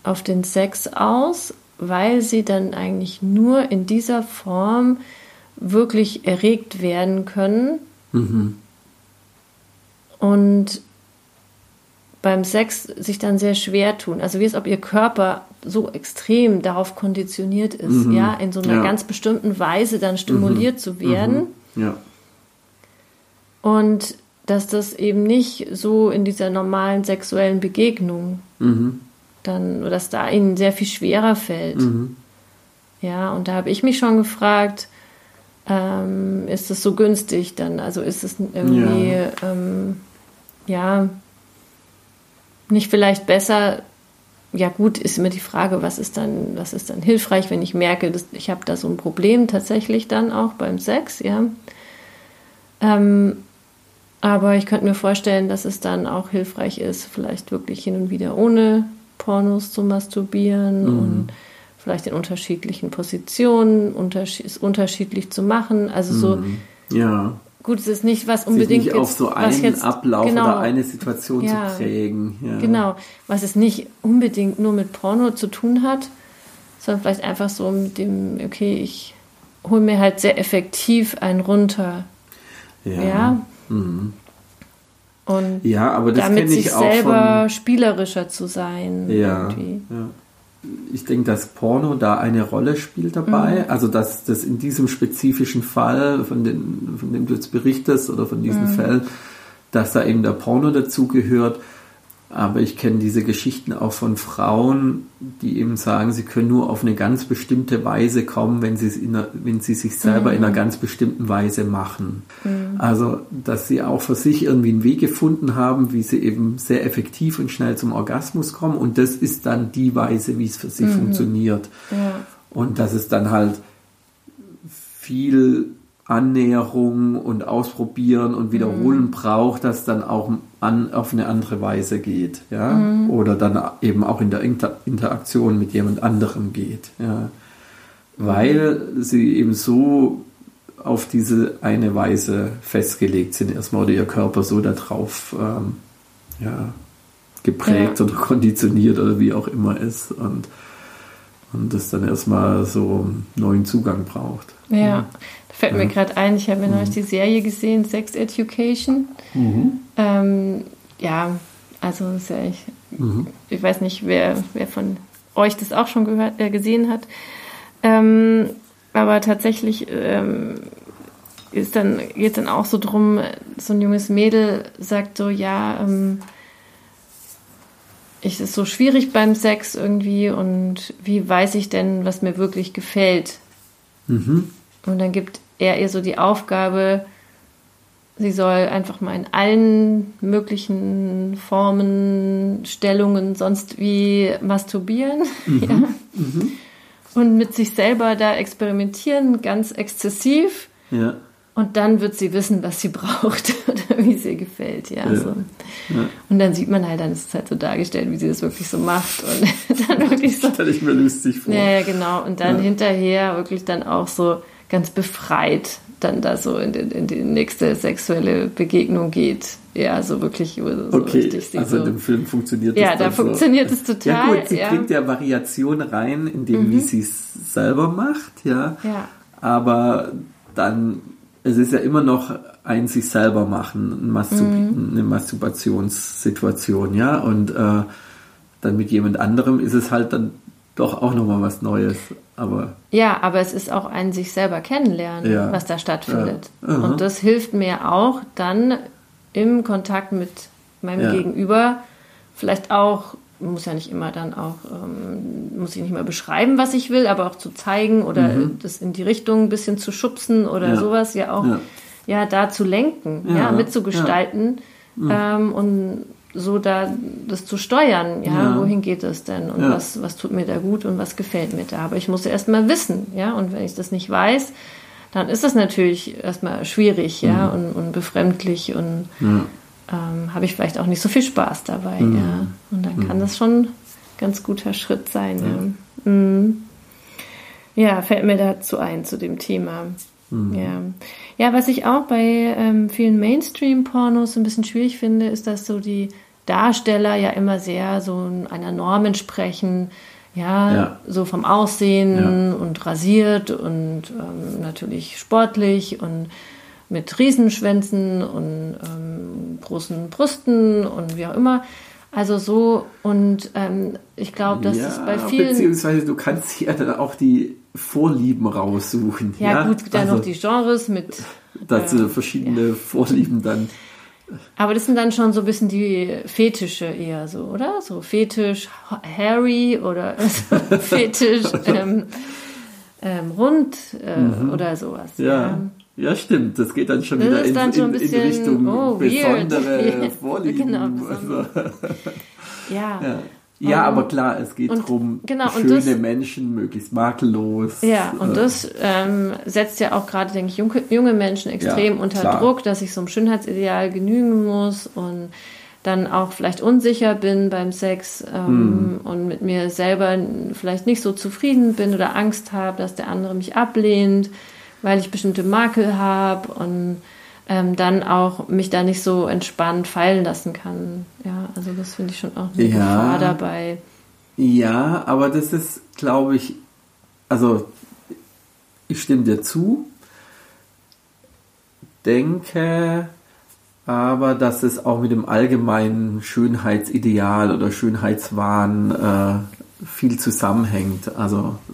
auf den Sex aus, weil sie dann eigentlich nur in dieser Form wirklich erregt werden können. Mhm. Und beim Sex sich dann sehr schwer tun. Also wie es ob ihr Körper so extrem darauf konditioniert ist, mhm. ja, in so einer ja. ganz bestimmten Weise dann stimuliert mhm. zu werden. Mhm. Ja. Und dass das eben nicht so in dieser normalen sexuellen Begegnung mhm dann, dass da ihnen sehr viel schwerer fällt. Mhm. Ja, und da habe ich mich schon gefragt, ähm, ist es so günstig dann? Also ist es irgendwie, ja, ähm, ja nicht vielleicht besser, ja gut, ist immer die Frage, was ist dann, was ist dann hilfreich, wenn ich merke, dass ich habe da so ein Problem tatsächlich dann auch beim Sex, ja. Ähm, aber ich könnte mir vorstellen, dass es dann auch hilfreich ist, vielleicht wirklich hin und wieder ohne Pornos zu masturbieren mhm. und vielleicht in unterschiedlichen Positionen, unterschied unterschiedlich zu machen. Also so. Mhm.
Ja.
Gut, es ist nicht was unbedingt
nicht auf so einen jetzt, Ablauf genau, oder eine Situation ja, zu prägen.
Ja. Genau, was es nicht unbedingt nur mit Porno zu tun hat, sondern vielleicht einfach so mit dem, okay, ich hole mir halt sehr effektiv einen runter. Ja. ja? Mhm. Und
ja, aber das
damit
sich
selber von, spielerischer zu sein.
Ja, ja ich denke, dass Porno da eine Rolle spielt dabei. Mhm. Also, dass das in diesem spezifischen Fall, von, den, von dem du jetzt berichtest oder von diesen mhm. Fällen, dass da eben der Porno dazugehört. Aber ich kenne diese Geschichten auch von Frauen, die eben sagen, sie können nur auf eine ganz bestimmte Weise kommen, wenn sie, es in einer, wenn sie sich selber mhm. in einer mhm. ganz bestimmten Weise machen. Mhm. Also, dass sie auch für sich irgendwie einen Weg gefunden haben, wie sie eben sehr effektiv und schnell zum Orgasmus kommen. Und das ist dann die Weise, wie es für sie mhm. funktioniert. Ja. Und dass es dann halt viel Annäherung und Ausprobieren und Wiederholen mhm. braucht, das dann auch an, auf eine andere Weise geht, ja, mhm. oder dann eben auch in der Inter Interaktion mit jemand anderem geht, ja, weil sie eben so auf diese eine Weise festgelegt sind erstmal oder ihr Körper so darauf ähm, ja, geprägt ja. oder konditioniert oder wie auch immer ist und und das dann erstmal so einen neuen Zugang braucht.
Ja, Fällt mir gerade ein, ich habe mir mhm. neulich die Serie gesehen, Sex Education. Mhm. Ähm, ja, also ja ich, mhm. ich weiß nicht, wer, wer von euch das auch schon gehört, äh, gesehen hat. Ähm, aber tatsächlich ähm, ist dann, geht es dann auch so drum, so ein junges Mädel sagt so, ja, ähm, es ist so schwierig beim Sex irgendwie und wie weiß ich denn, was mir wirklich gefällt? Mhm. Und dann gibt er ihr so die Aufgabe, sie soll einfach mal in allen möglichen Formen, Stellungen, sonst wie masturbieren. *laughs* Mhm. Ja. Mhm. Und mit sich selber da experimentieren, ganz exzessiv.
Ja.
Und dann wird sie wissen, was sie braucht *laughs* oder wie sie gefällt. Ja, ja. So. ja, Und dann sieht man halt, dann ist es halt so dargestellt, wie sie das wirklich so macht. Und *laughs* dann wirklich so.
Stelle ich mir lustig vor.
Ja, genau. Und dann hinterher wirklich dann auch so ganz befreit dann da so in die, in die nächste sexuelle Begegnung geht. Ja, so wirklich so
okay, richtig. Also so. in dem Film funktioniert
das Ja, da funktioniert es total.
Ja gut, sie ja. bringt ja Variation rein, in dem, mhm. wie sie es selber macht, ja.
ja.
Aber dann, es ist ja immer noch ein sich selber machen, Mastur mhm. eine Masturbationssituation, ja. Und äh, dann mit jemand anderem ist es halt dann doch auch nochmal was Neues. Aber
ja, aber es ist auch ein sich selber kennenlernen, ja. was da stattfindet. Ja. Und das hilft mir auch dann im Kontakt mit meinem ja. Gegenüber, vielleicht auch, muss ja nicht immer dann auch, ähm, muss ich nicht mehr beschreiben, was ich will, aber auch zu zeigen oder mhm. das in die Richtung ein bisschen zu schubsen oder sowas, ja auch, ja, da zu lenken, ja, mitzugestalten. Mhm. Ähm, und so da das zu steuern, ja, ja. wohin geht es denn und ja. was, was tut mir da gut und was gefällt mir da. Aber ich muss erst mal wissen, ja, und wenn ich das nicht weiß, dann ist es natürlich erstmal schwierig, ja, mhm. und, und befremdlich und ja. ähm, habe ich vielleicht auch nicht so viel Spaß dabei, mhm. ja. Und dann kann mhm. das schon ein ganz guter Schritt sein, ja. Mhm. Ja, fällt mir dazu ein, zu dem Thema. Mhm. Ja. ja, was ich auch bei ähm, vielen Mainstream-Pornos ein bisschen schwierig finde, ist, dass so die Darsteller ja immer sehr so einer Norm entsprechen, ja, ja. so vom Aussehen ja. und rasiert und ähm, natürlich sportlich und mit Riesenschwänzen und ähm, großen Brüsten und wie auch immer. Also so und ähm, ich glaube, dass ja, es bei vielen.
Beziehungsweise du kannst hier dann auch die Vorlieben raussuchen.
Ja, ja? gut, dann also, noch die Genres mit.
Dazu äh, verschiedene ja. Vorlieben dann.
Aber das sind dann schon so ein bisschen die Fetische eher so, oder? So Fetisch Harry oder *laughs* Fetisch *laughs* ähm, ähm, rund äh, mhm. oder sowas.
Ja. ja. ja. stimmt. Das geht dann schon das wieder in, dann schon in, in, Richtung oh, besondere *laughs* Vorlieben. genau, besondere. Also. ja. ja. Ja, um, aber klar, es geht darum, genau, schöne das, Menschen, möglichst makellos.
Ja, und äh, das ähm, setzt ja auch gerade, denke ich, junge, junge Menschen extrem ja, unter klar. Druck, dass ich so einem Schönheitsideal genügen muss und dann auch vielleicht unsicher bin beim Sex ähm, mm. und mit mir selber vielleicht nicht so zufrieden bin oder Angst habe, dass der andere mich ablehnt, weil ich bestimmte Makel habe und ähm, dann auch mich da nicht so entspannt fallen lassen kann. Ja, also das finde ich schon auch eine ja, Gefahr dabei.
Ja, aber das ist, glaube ich, also ich stimme dir zu, denke, aber dass es auch mit dem allgemeinen Schönheitsideal oder Schönheitswahn äh, viel zusammenhängt. Also äh,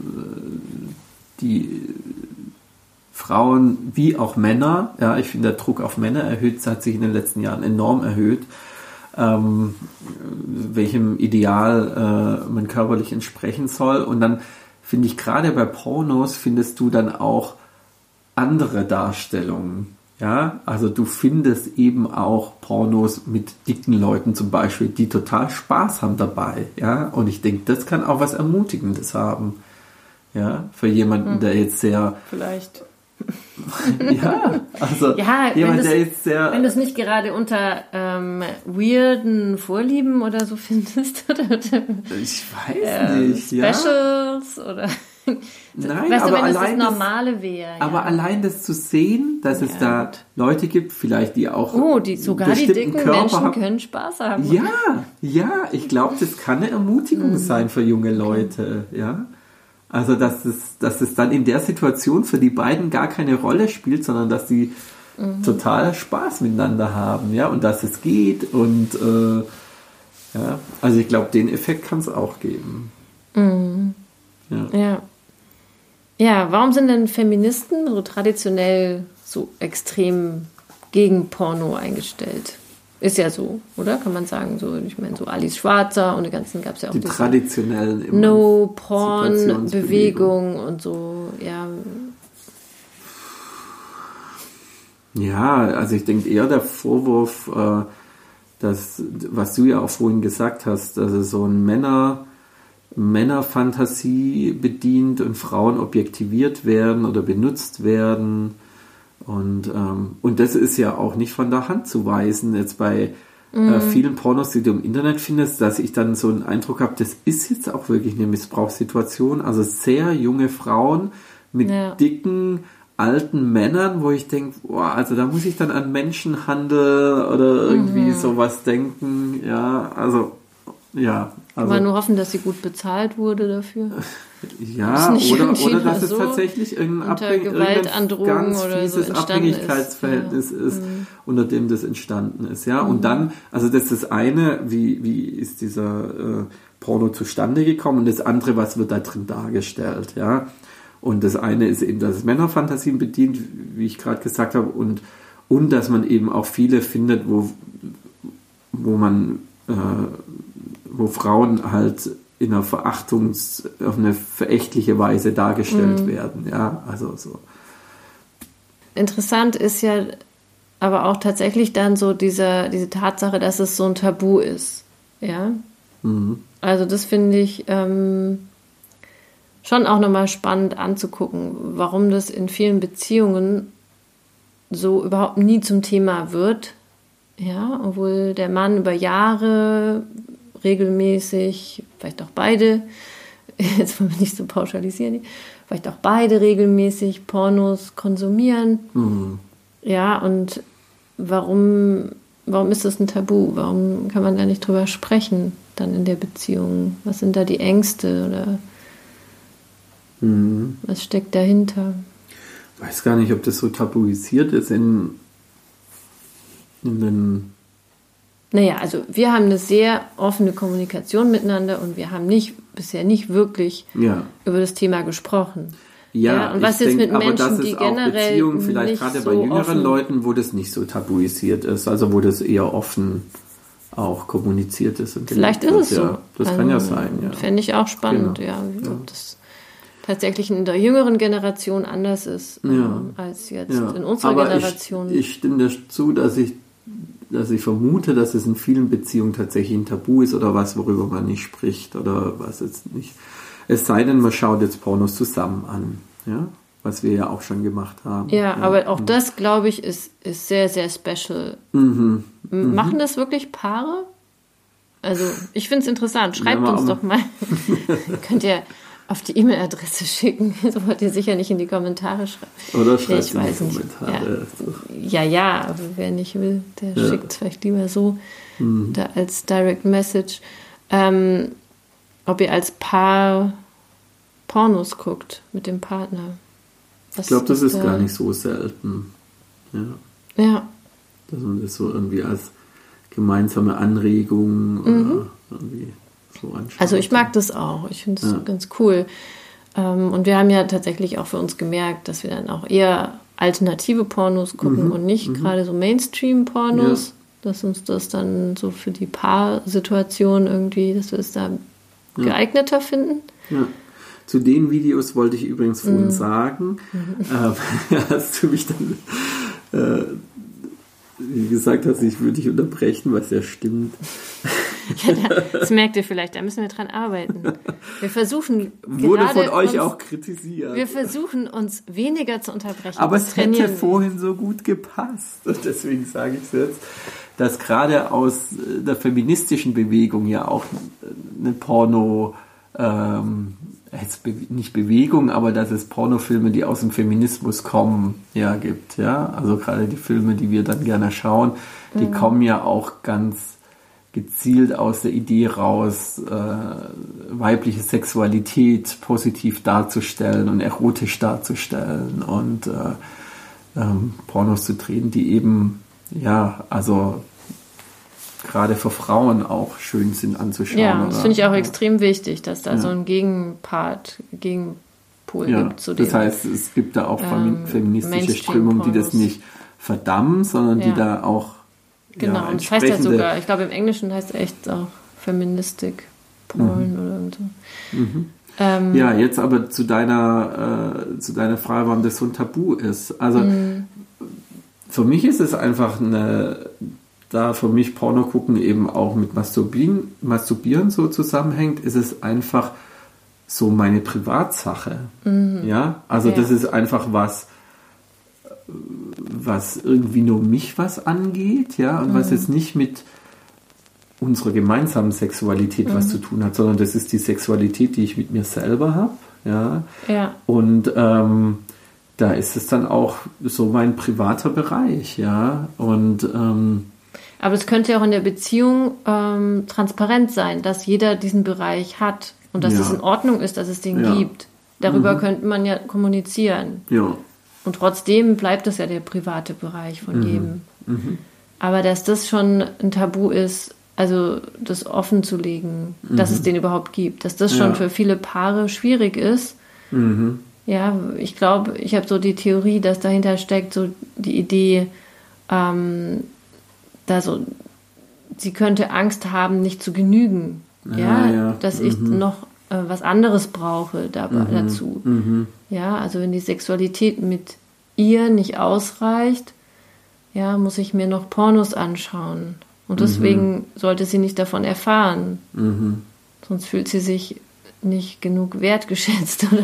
die Frauen wie auch Männer, ja, ich finde der Druck auf Männer erhöht, hat sich in den letzten Jahren enorm erhöht, ähm, welchem Ideal äh, man körperlich entsprechen soll. Und dann finde ich gerade bei Pornos findest du dann auch andere Darstellungen ja, also du findest eben auch Pornos mit dicken Leuten zum Beispiel, die total Spaß haben dabei. Ja, und ich denke, das kann auch was Ermutigendes haben. Ja, für jemanden, hm. der jetzt sehr.
Vielleicht. *laughs*
ja, also
ja, jemand, der jetzt sehr. Wenn du es nicht gerade unter ähm, weirden Vorlieben oder so *laughs* findest, oder?
ich weiß ähm, nicht.
Specials ja. oder.
Nein,
weißt
aber
du, wenn
allein
das, Normale wäre.
Ja. Aber allein das zu sehen, dass ja, es da. Leute gibt, vielleicht die auch.
Oh, die sogar die dicken Körper Menschen haben. können Spaß haben.
Ja, ja, ich glaube, das kann eine Ermutigung mhm. sein für junge Leute, ja. Also, dass es, dass es dann in der Situation für die beiden gar keine Rolle spielt, sondern dass sie mhm. total Spaß miteinander haben, ja, und dass es geht und äh, ja, also ich glaube, den Effekt kann es auch geben.
Mhm. Ja. ja. Ja, warum sind denn Feministen so traditionell so extrem gegen Porno eingestellt? Ist ja so, oder? Kann man sagen, so, ich meine, so Alice Schwarzer und die ganzen gab es ja auch
die traditionellen
No-Porn-Bewegung und so, ja.
Ja, also ich denke eher der Vorwurf, äh, dass, was du ja auch vorhin gesagt hast, also so ein Männer, Männerfantasie bedient und Frauen objektiviert werden oder benutzt werden. Und, ähm, und das ist ja auch nicht von der Hand zu weisen. Jetzt bei äh, mhm. äh, vielen Pornos, die du im Internet findest, dass ich dann so einen Eindruck habe, das ist jetzt auch wirklich eine Missbrauchssituation. Also sehr junge Frauen mit ja. dicken, alten Männern, wo ich denke, also da muss ich dann an Menschenhandel oder irgendwie mhm. sowas denken. Ja, also ja,
also, Kann man nur hoffen, dass sie gut bezahlt wurde dafür.
Ja, oder, oder dass es so tatsächlich irgendein, Abhäng irgendein ganz fieses so Abhängigkeitsverhältnis ist, ja. ist mhm. unter dem das entstanden ist. Ja, mhm. und dann, also das ist das eine, wie, wie ist dieser äh, Porno zustande gekommen und das andere, was wird da drin dargestellt. Ja, und das eine ist eben, dass es Männerfantasien bedient, wie ich gerade gesagt habe, und, und dass man eben auch viele findet, wo, wo man äh, wo Frauen halt in einer Verachtungs-, auf eine verächtliche Weise dargestellt mhm. werden. Ja, also so.
Interessant ist ja aber auch tatsächlich dann so diese, diese Tatsache, dass es so ein Tabu ist. Ja. Mhm. Also das finde ich ähm, schon auch nochmal spannend anzugucken, warum das in vielen Beziehungen so überhaupt nie zum Thema wird. Ja, obwohl der Mann über Jahre regelmäßig, vielleicht auch beide, *laughs* jetzt wollen wir nicht so pauschalisieren, vielleicht auch beide regelmäßig Pornos konsumieren. Mhm. Ja, und warum, warum ist das ein Tabu? Warum kann man da nicht drüber sprechen dann in der Beziehung? Was sind da die Ängste oder mhm. was steckt dahinter?
Ich weiß gar nicht, ob das so tabuisiert ist in, in den
naja, also wir haben eine sehr offene Kommunikation miteinander und wir haben nicht bisher nicht wirklich ja. über das Thema gesprochen.
Ja, ja und was jetzt denk, mit Menschen, die generell Beziehungen, vielleicht gerade so bei jüngeren offen, Leuten, wo das nicht so tabuisiert ist, also wo das eher offen auch kommuniziert ist.
Vielleicht ist es so.
Ja, das also, kann ja sein, ja.
Fände ich auch spannend, genau. ja.
ja.
Das, tatsächlich in der jüngeren Generation anders ist ähm, als jetzt in unserer
Aber
Generation.
Ich, ich stimme dir zu, dass ich, dass ich vermute, dass es in vielen Beziehungen tatsächlich ein Tabu ist oder was, worüber man nicht spricht oder was jetzt nicht. Es sei denn, man schaut jetzt Pornos zusammen an, ja, was wir ja auch schon gemacht haben.
ja, aber auch das, glaube ich, ist, ist sehr, sehr special.
Mhm.
M- Machen das wirklich Paare? Also, ich finde es interessant. Schreibt
Ja,
uns doch mal. *laughs* Könnt ihr auf die E-Mail-Adresse schicken. *laughs* So wollt ihr sicher nicht in die Kommentare schreiben.
Oder
Ja,
schreibt
ich
in die. Kommentare.
Ja, ja, aber wer nicht will, der
Ja.
schickt vielleicht lieber so
Mhm.
da als Direct Message. Ähm, ob ihr als Paar Pornos guckt mit dem Partner.
Ich glaube, das ist
da-
gar nicht so selten. Ja.
Ja,
Dass man das so irgendwie als gemeinsame Anregung oder irgendwie so anschaut.
Mhm. also ich mag das auch. Ich finde es
Ja.
ganz cool. Ähm, und wir haben ja tatsächlich auch für uns gemerkt, dass wir dann auch eher alternative Pornos gucken
Mhm.
und nicht gerade so Mainstream-Pornos. Dass uns das dann so für die Paarsituation irgendwie, dass wir es da geeigneter finden.
Ja. Zu den Videos wollte ich übrigens vorhin
Mhm.
sagen, äh, *laughs* hast du mich dann, äh, wie gesagt hast, ich würde dich unterbrechen, was ja stimmt. *laughs*
Das merkt ihr vielleicht, da müssen wir dran arbeiten. Wir versuchen
Wurde
gerade
von euch
uns,
auch kritisiert.
Wir versuchen uns weniger zu unterbrechen.
Aber es hätte vorhin so gut gepasst. Und deswegen sage ich es jetzt, dass gerade aus äh, der feministischen Bewegung ja auch eine Porno, ähm, jetzt nicht Bewegung, aber dass es Pornofilme, die aus dem Feminismus kommen, ja gibt. Ja, also gerade die Filme, die wir dann gerne schauen, die
Mhm.
kommen ja auch ganz gezielt aus der Idee raus, äh, weibliche Sexualität positiv darzustellen und erotisch darzustellen und äh, ähm, Pornos zu drehen, die eben, ja, also gerade für Frauen auch schön sind anzuschauen.
Ja, das finde ich auch
ja.
extrem wichtig, dass da
Ja.
so ein Gegenpart, Gegenpol
Ja,
gibt zu dem.
das heißt, es gibt da auch
ähm,
feministische Strömungen, die das nicht verdammen, sondern die da auch
genau,
ja,
und das heißt ja sogar, ich glaube im Englischen heißt es echt auch Feministic Porn oder irgend so. Ähm,
Mhm. Ja, jetzt aber zu deiner, äh, zu deiner Frage, warum das so ein Tabu ist. Also
Mhm.
für mich ist es einfach eine, da für mich Porno gucken eben auch mit Masturbieren, Masturbieren so zusammenhängt, ist es einfach so meine Privatsache. Ja, also
Mhm. Ja.
das ist einfach was, was irgendwie nur mich was angeht, ja, und
Mhm.
was jetzt nicht mit unserer gemeinsamen Sexualität was
Mhm.
zu tun hat, sondern das ist die Sexualität, die ich mit mir selber habe, ja.
ja,
Und ähm, da ist es dann auch so mein privater Bereich, ja. Und ähm,
aber es könnte ja auch in der Beziehung ähm, transparent sein, dass jeder diesen Bereich hat und dass
Ja.
es in Ordnung ist, dass es den
Ja.
gibt. Darüber könnte man ja kommunizieren.
ja,
Und trotzdem bleibt es ja der private Bereich
Mhm.
von jedem. Aber dass das schon ein Tabu ist, also das offen zu legen, dass es den überhaupt gibt, dass das schon
Mhm. Ja.
für viele Paare schwierig ist.
mhm.
Ja, ich glaube, ich habe so die Theorie, dass dahinter steckt so die Idee, ähm, da so, sie könnte Angst haben, nicht zu genügen. Ja,
Ah, ja.
dass ich noch äh, was anderes brauche da,
Mhm.
dazu. Ja, also wenn die Sexualität mit ihr nicht ausreicht, ja, muss ich mir noch Pornos anschauen.
Mhm.
Und deswegen sollte sie nicht davon erfahren. Sonst fühlt sie sich nicht genug wertgeschätzt *laughs* oder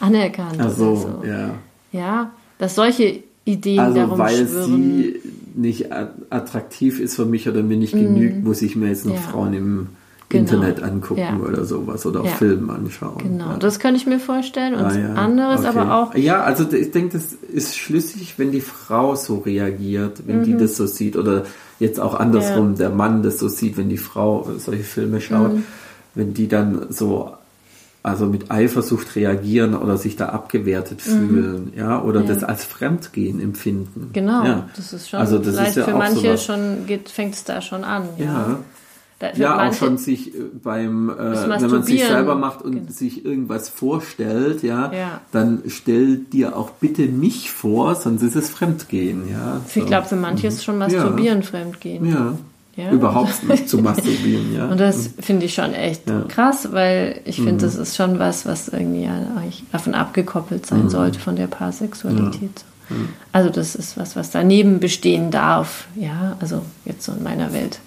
anerkannt.
also
oder so.
ja.
Ja, dass solche Ideen
Also
darum
weil
schwirren.
sie nicht attraktiv ist für mich oder mir nicht genügt, muss ich mir jetzt noch
Ja.
Frauen im
Genau.
Internet angucken
Ja.
oder sowas oder auf
Ja.
Filmen anschauen.
Genau,
Ja.
das könnte ich mir vorstellen. Und
Ah, ja.
anderes
Okay.
aber auch,
Ja, also ich denke, das ist schlüssig, wenn die Frau so reagiert, wenn
Mhm.
die das so sieht. Oder jetzt auch andersrum, der Mann das so sieht, wenn die Frau solche Filme schaut.
Mhm.
Wenn die dann so also mit Eifersucht reagieren oder sich da abgewertet fühlen, ja, oder
Mhm. Ja.
das als Fremdgehen empfinden.
genau,
ja.
das ist schon,
Also das
vielleicht
ist ja
für
auch
manche
sowas.
schon geht, fängt es da schon an. Ja,
Ja. Ja, auch schon sich äh, beim, äh, wenn man sich selber macht und
Genau.
sich irgendwas vorstellt, ja,
Ja.
dann stell dir auch bitte mich vor, sonst ist es Fremdgehen, ja.
Ich glaube, für manche ist schon Masturbieren Fremdgehen.
Ja.
Ja.
überhaupt nicht zu *laughs* masturbieren. Ja.
Und das finde ich schon echt
Ja.
krass, weil ich finde,
Mhm.
das ist schon was, was irgendwie ja eigentlich davon abgekoppelt sein
Mhm.
sollte, von der Paarsexualität. Also das ist was, was daneben bestehen darf. Ja, also jetzt so in meiner Welt.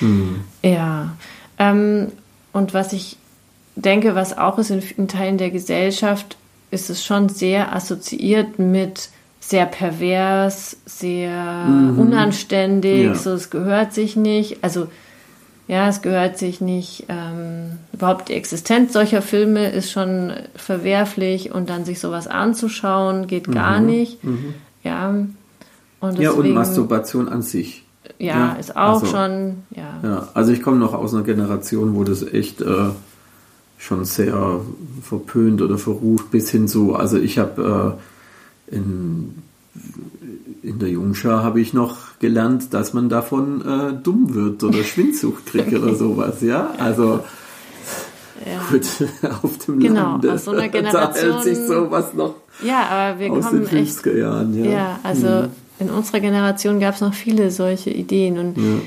Mhm.
Ja. Ähm, und was ich denke, was auch ist in vielen Teilen der Gesellschaft, ist es schon sehr assoziiert mit sehr pervers, sehr unanständig,
Ja.
so es gehört sich nicht. Also ja, es gehört sich nicht. Ähm, überhaupt die Existenz solcher Filme ist schon verwerflich und dann sich sowas anzuschauen geht gar nicht. Ja. Und
ja, und
deswegen-
Masturbation an sich.
Ja,
Ja,
ist auch
also-
schon, ja.
Ja, also ich komme noch aus einer Generation, wo das echt äh, schon sehr verpönt oder verrucht bis hin zu, also ich habe äh, in, in der Jungschar habe ich noch gelernt, dass man davon äh, dumm wird oder *laughs* Schwindsucht kriegt oder sowas, ja, also
ja.
gut, *laughs* auf dem
Genau,
Lande,
aus so einer *laughs*
da hält
Generation-
sich sowas noch
Ja, aber wir kommen echt
50er Jahren, ja.
Ja, also
Mhm.
In unserer Generation gab es noch viele solche Ideen und
Ja.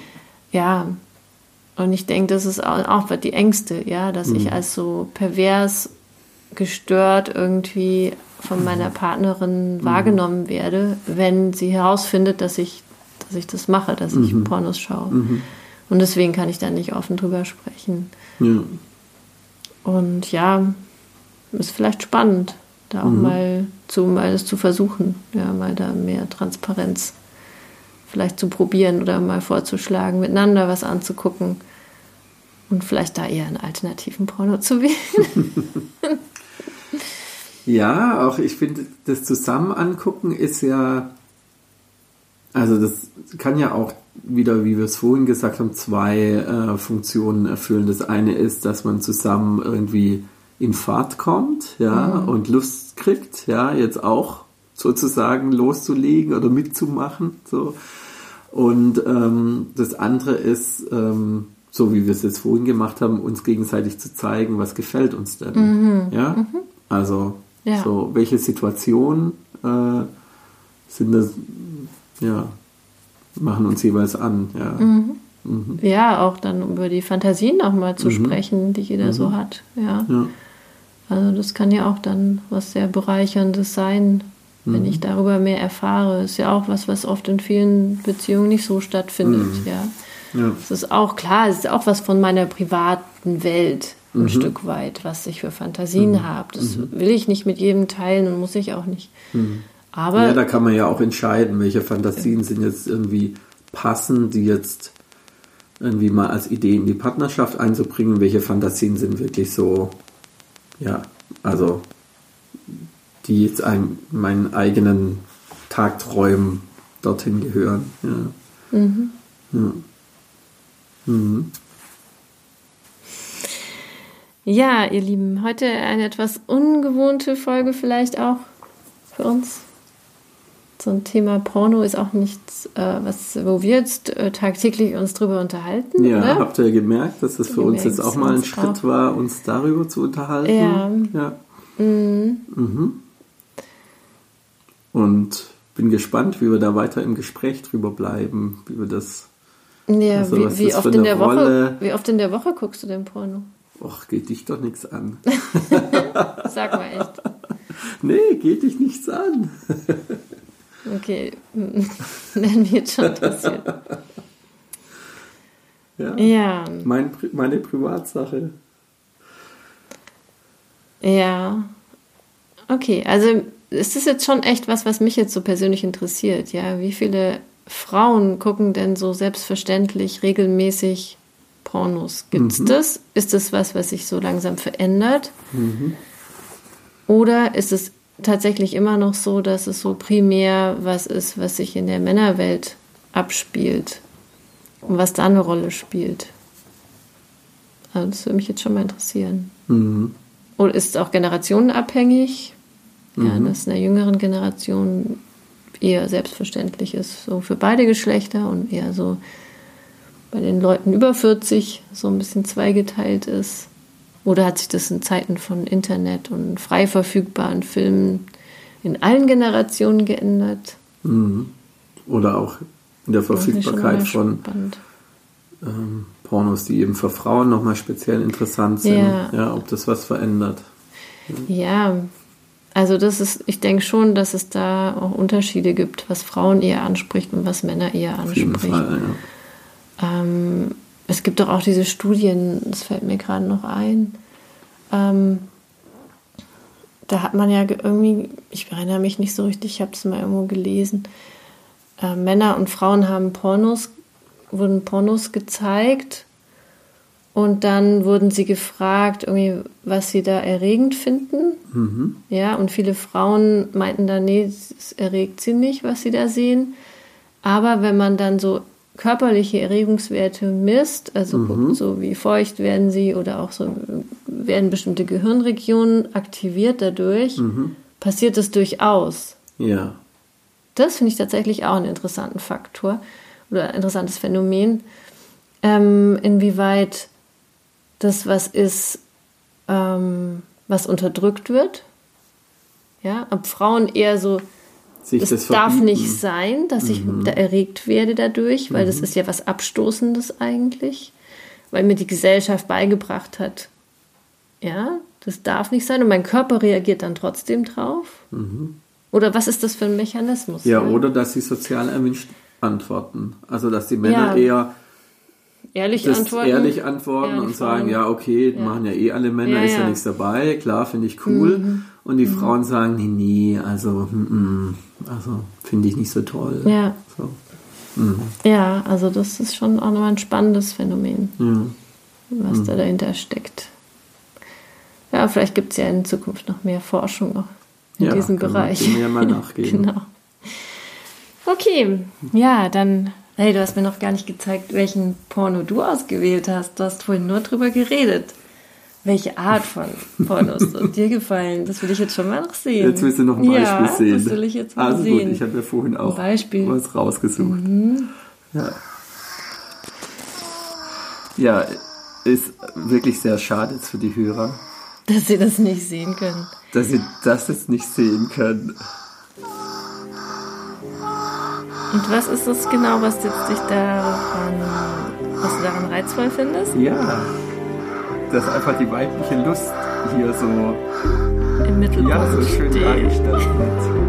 ja, und ich denke, das ist auch, auch die Ängste, ja, dass
Mhm.
ich als so pervers gestört irgendwie von
Mhm.
meiner Partnerin wahrgenommen werde, wenn sie herausfindet, dass ich, dass ich das mache, dass ich
Mhm.
Pornos schaue. Und deswegen kann ich da nicht offen drüber sprechen.
Ja.
Und ja, ist vielleicht spannend, da auch mal zu, mal das zu versuchen, ja, mal da mehr Transparenz vielleicht zu probieren oder mal vorzuschlagen, miteinander was anzugucken und vielleicht da eher einen alternativen Porno zu *laughs* wählen.
Ja, auch ich finde, das zusammen angucken ist ja, also das kann ja auch wieder, wie wir es vorhin gesagt haben, zwei äh, Funktionen erfüllen. Das eine ist, dass man zusammen irgendwie in Fahrt kommt, ja, und Lust kriegt, ja, jetzt auch sozusagen loszulegen oder mitzumachen, so. Und ähm, das andere ist, ähm, so wie wir es jetzt vorhin gemacht haben, uns gegenseitig zu zeigen, was gefällt uns denn. Ja? Also
Ja.
so, welche Situationen äh, sind das, ja, machen uns jeweils an, ja.
ja, auch dann über die Fantasien auch mal zu sprechen, die jeder so hat. Ja.
ja.
Also das kann ja auch dann was sehr bereicherndes sein, wenn ich darüber mehr erfahre. Ist ja auch was, was oft in vielen Beziehungen nicht so stattfindet. Ja.
Ja.
Es ist auch klar, es ist auch was von meiner privaten Welt ein Stück weit, was ich für Fantasien habe. Das will ich nicht mit jedem teilen und muss ich auch nicht. Aber
ja, da kann man ja auch entscheiden, welche Fantasien sind jetzt irgendwie passend, die jetzt irgendwie mal als Idee in die Partnerschaft einzubringen, welche Fantasien sind wirklich so, ja, also die jetzt einem, meinen eigenen Tagträumen dorthin gehören. Ja. Ja. Mhm.
ja, ihr Lieben, heute eine etwas ungewohnte Folge vielleicht auch für uns. So ein Thema Porno ist auch nichts, äh, was, wo wir jetzt äh, tagtäglich uns drüber unterhalten,
Ja,
oder?
habt ihr gemerkt, dass es für uns
Gemerkt,
jetzt auch mal ein
uns
Schritt
auch.
war, uns darüber zu unterhalten?
Ja.
ja. Mhm. Und bin gespannt, wie wir da weiter im Gespräch drüber bleiben, wie wir das.
Ja,
Also,
wie, wie, oft in der Woche, wie oft in der Woche guckst du denn Porno?
Och, geht dich doch nichts an. *laughs*
Sag mal echt. *laughs*
nee, geht dich nichts an.
Okay, *laughs* wenn mich jetzt schon interessiert.
Ja.
Ja,
Mein, meine Privatsache.
ja. Okay, also ist das jetzt schon echt was, was mich jetzt so persönlich interessiert, ja? Wie viele Frauen gucken denn so selbstverständlich regelmäßig Pornos? Gibt's das? Ist das was, was sich so langsam verändert? Oder ist es tatsächlich immer noch so, dass es so primär was ist, was sich in der Männerwelt abspielt und was da eine Rolle spielt? Also das würde mich jetzt schon mal interessieren.
Mhm.
Oder ist es auch generationenabhängig? Ja, dass in der jüngeren Generation eher selbstverständlich ist, so für beide Geschlechter und eher so bei den Leuten über 40 so ein bisschen zweigeteilt ist. Oder hat sich das in Zeiten von Internet und frei verfügbaren Filmen in allen Generationen geändert?
Mhm. Oder auch in der Verfügbarkeit von ähm, Pornos, die eben für Frauen nochmal speziell interessant sind.
Ja.
ja, ob das was verändert.
Ja, also das ist, ich denke schon, dass es da auch Unterschiede gibt, was Frauen eher anspricht und was Männer eher
Auf jeden
anspricht.
Fall, ja.
Ähm, es gibt doch auch diese Studien, das fällt mir gerade noch ein. Ähm, da hat man ja ge- irgendwie, ich erinnere mich nicht so richtig, ich habe es mal irgendwo gelesen. Äh, Männer und Frauen haben Pornos, wurden Pornos gezeigt und dann wurden sie gefragt, irgendwie, was sie da erregend finden.
Mhm.
Ja, und viele Frauen meinten dann, nee, es erregt sie nicht, was sie da sehen. Aber wenn man dann so körperliche Erregungswerte misst, also so wie feucht werden sie oder auch so werden bestimmte Gehirnregionen aktiviert dadurch, passiert es durchaus.
Ja.
Das finde ich tatsächlich auch einen interessanten Faktor oder ein interessantes Phänomen, ähm, inwieweit das was ist, ähm, was unterdrückt wird. Ja, ob Frauen eher so,
Sich
es
das
darf
verbieten.
nicht sein, dass ich da erregt werde dadurch, weil das ist ja was Abstoßendes eigentlich, weil mir die Gesellschaft beigebracht hat, ja, das darf nicht sein und mein Körper reagiert dann trotzdem drauf. Oder was ist das für ein Mechanismus?
Ja, oder dass sie sozial erwünscht antworten. Also, dass die Männer
Ja.
eher
Ehrlich
das
antworten.
ehrlich antworten
die
und sagen, ja, okay,
Ja.
machen ja eh alle Männer,
Ja,
ist ja,
ja. Mhm.
nichts dabei, klar, finde ich cool. Und die Frauen sagen, nee, nee, also, also finde ich nicht so toll.
Ja.
So.
Ja, also das ist schon auch nochmal ein spannendes Phänomen, was da dahinter steckt. Ja, vielleicht gibt es ja in Zukunft noch mehr Forschung in diesem Bereich.
ja mal *laughs* nachgehen.
genau. Okay, ja, dann, hey, du hast mir noch gar nicht gezeigt, welchen Porno du ausgewählt hast. Du hast vorhin nur drüber geredet. Welche Art von Pornos *laughs* dir gefallen? Das will ich jetzt schon mal noch sehen.
Jetzt willst du noch ein Beispiel
ja,
sehen.
Das will ich jetzt mal
also
sehen.
gut, ich habe ja vorhin auch
Beispiel. Mhm.
was rausgesucht. Ja. ja, ist wirklich sehr schade jetzt für die Hörer,
Dass sie das nicht sehen können.
dass sie das jetzt nicht sehen können.
Und was ist das genau, was jetzt dich daran, was du daran reizvoll findest?
Ja, dass einfach die weibliche Lust hier so,
Im Mittelpunkt
ja, so schön
steht.
dargestellt wird.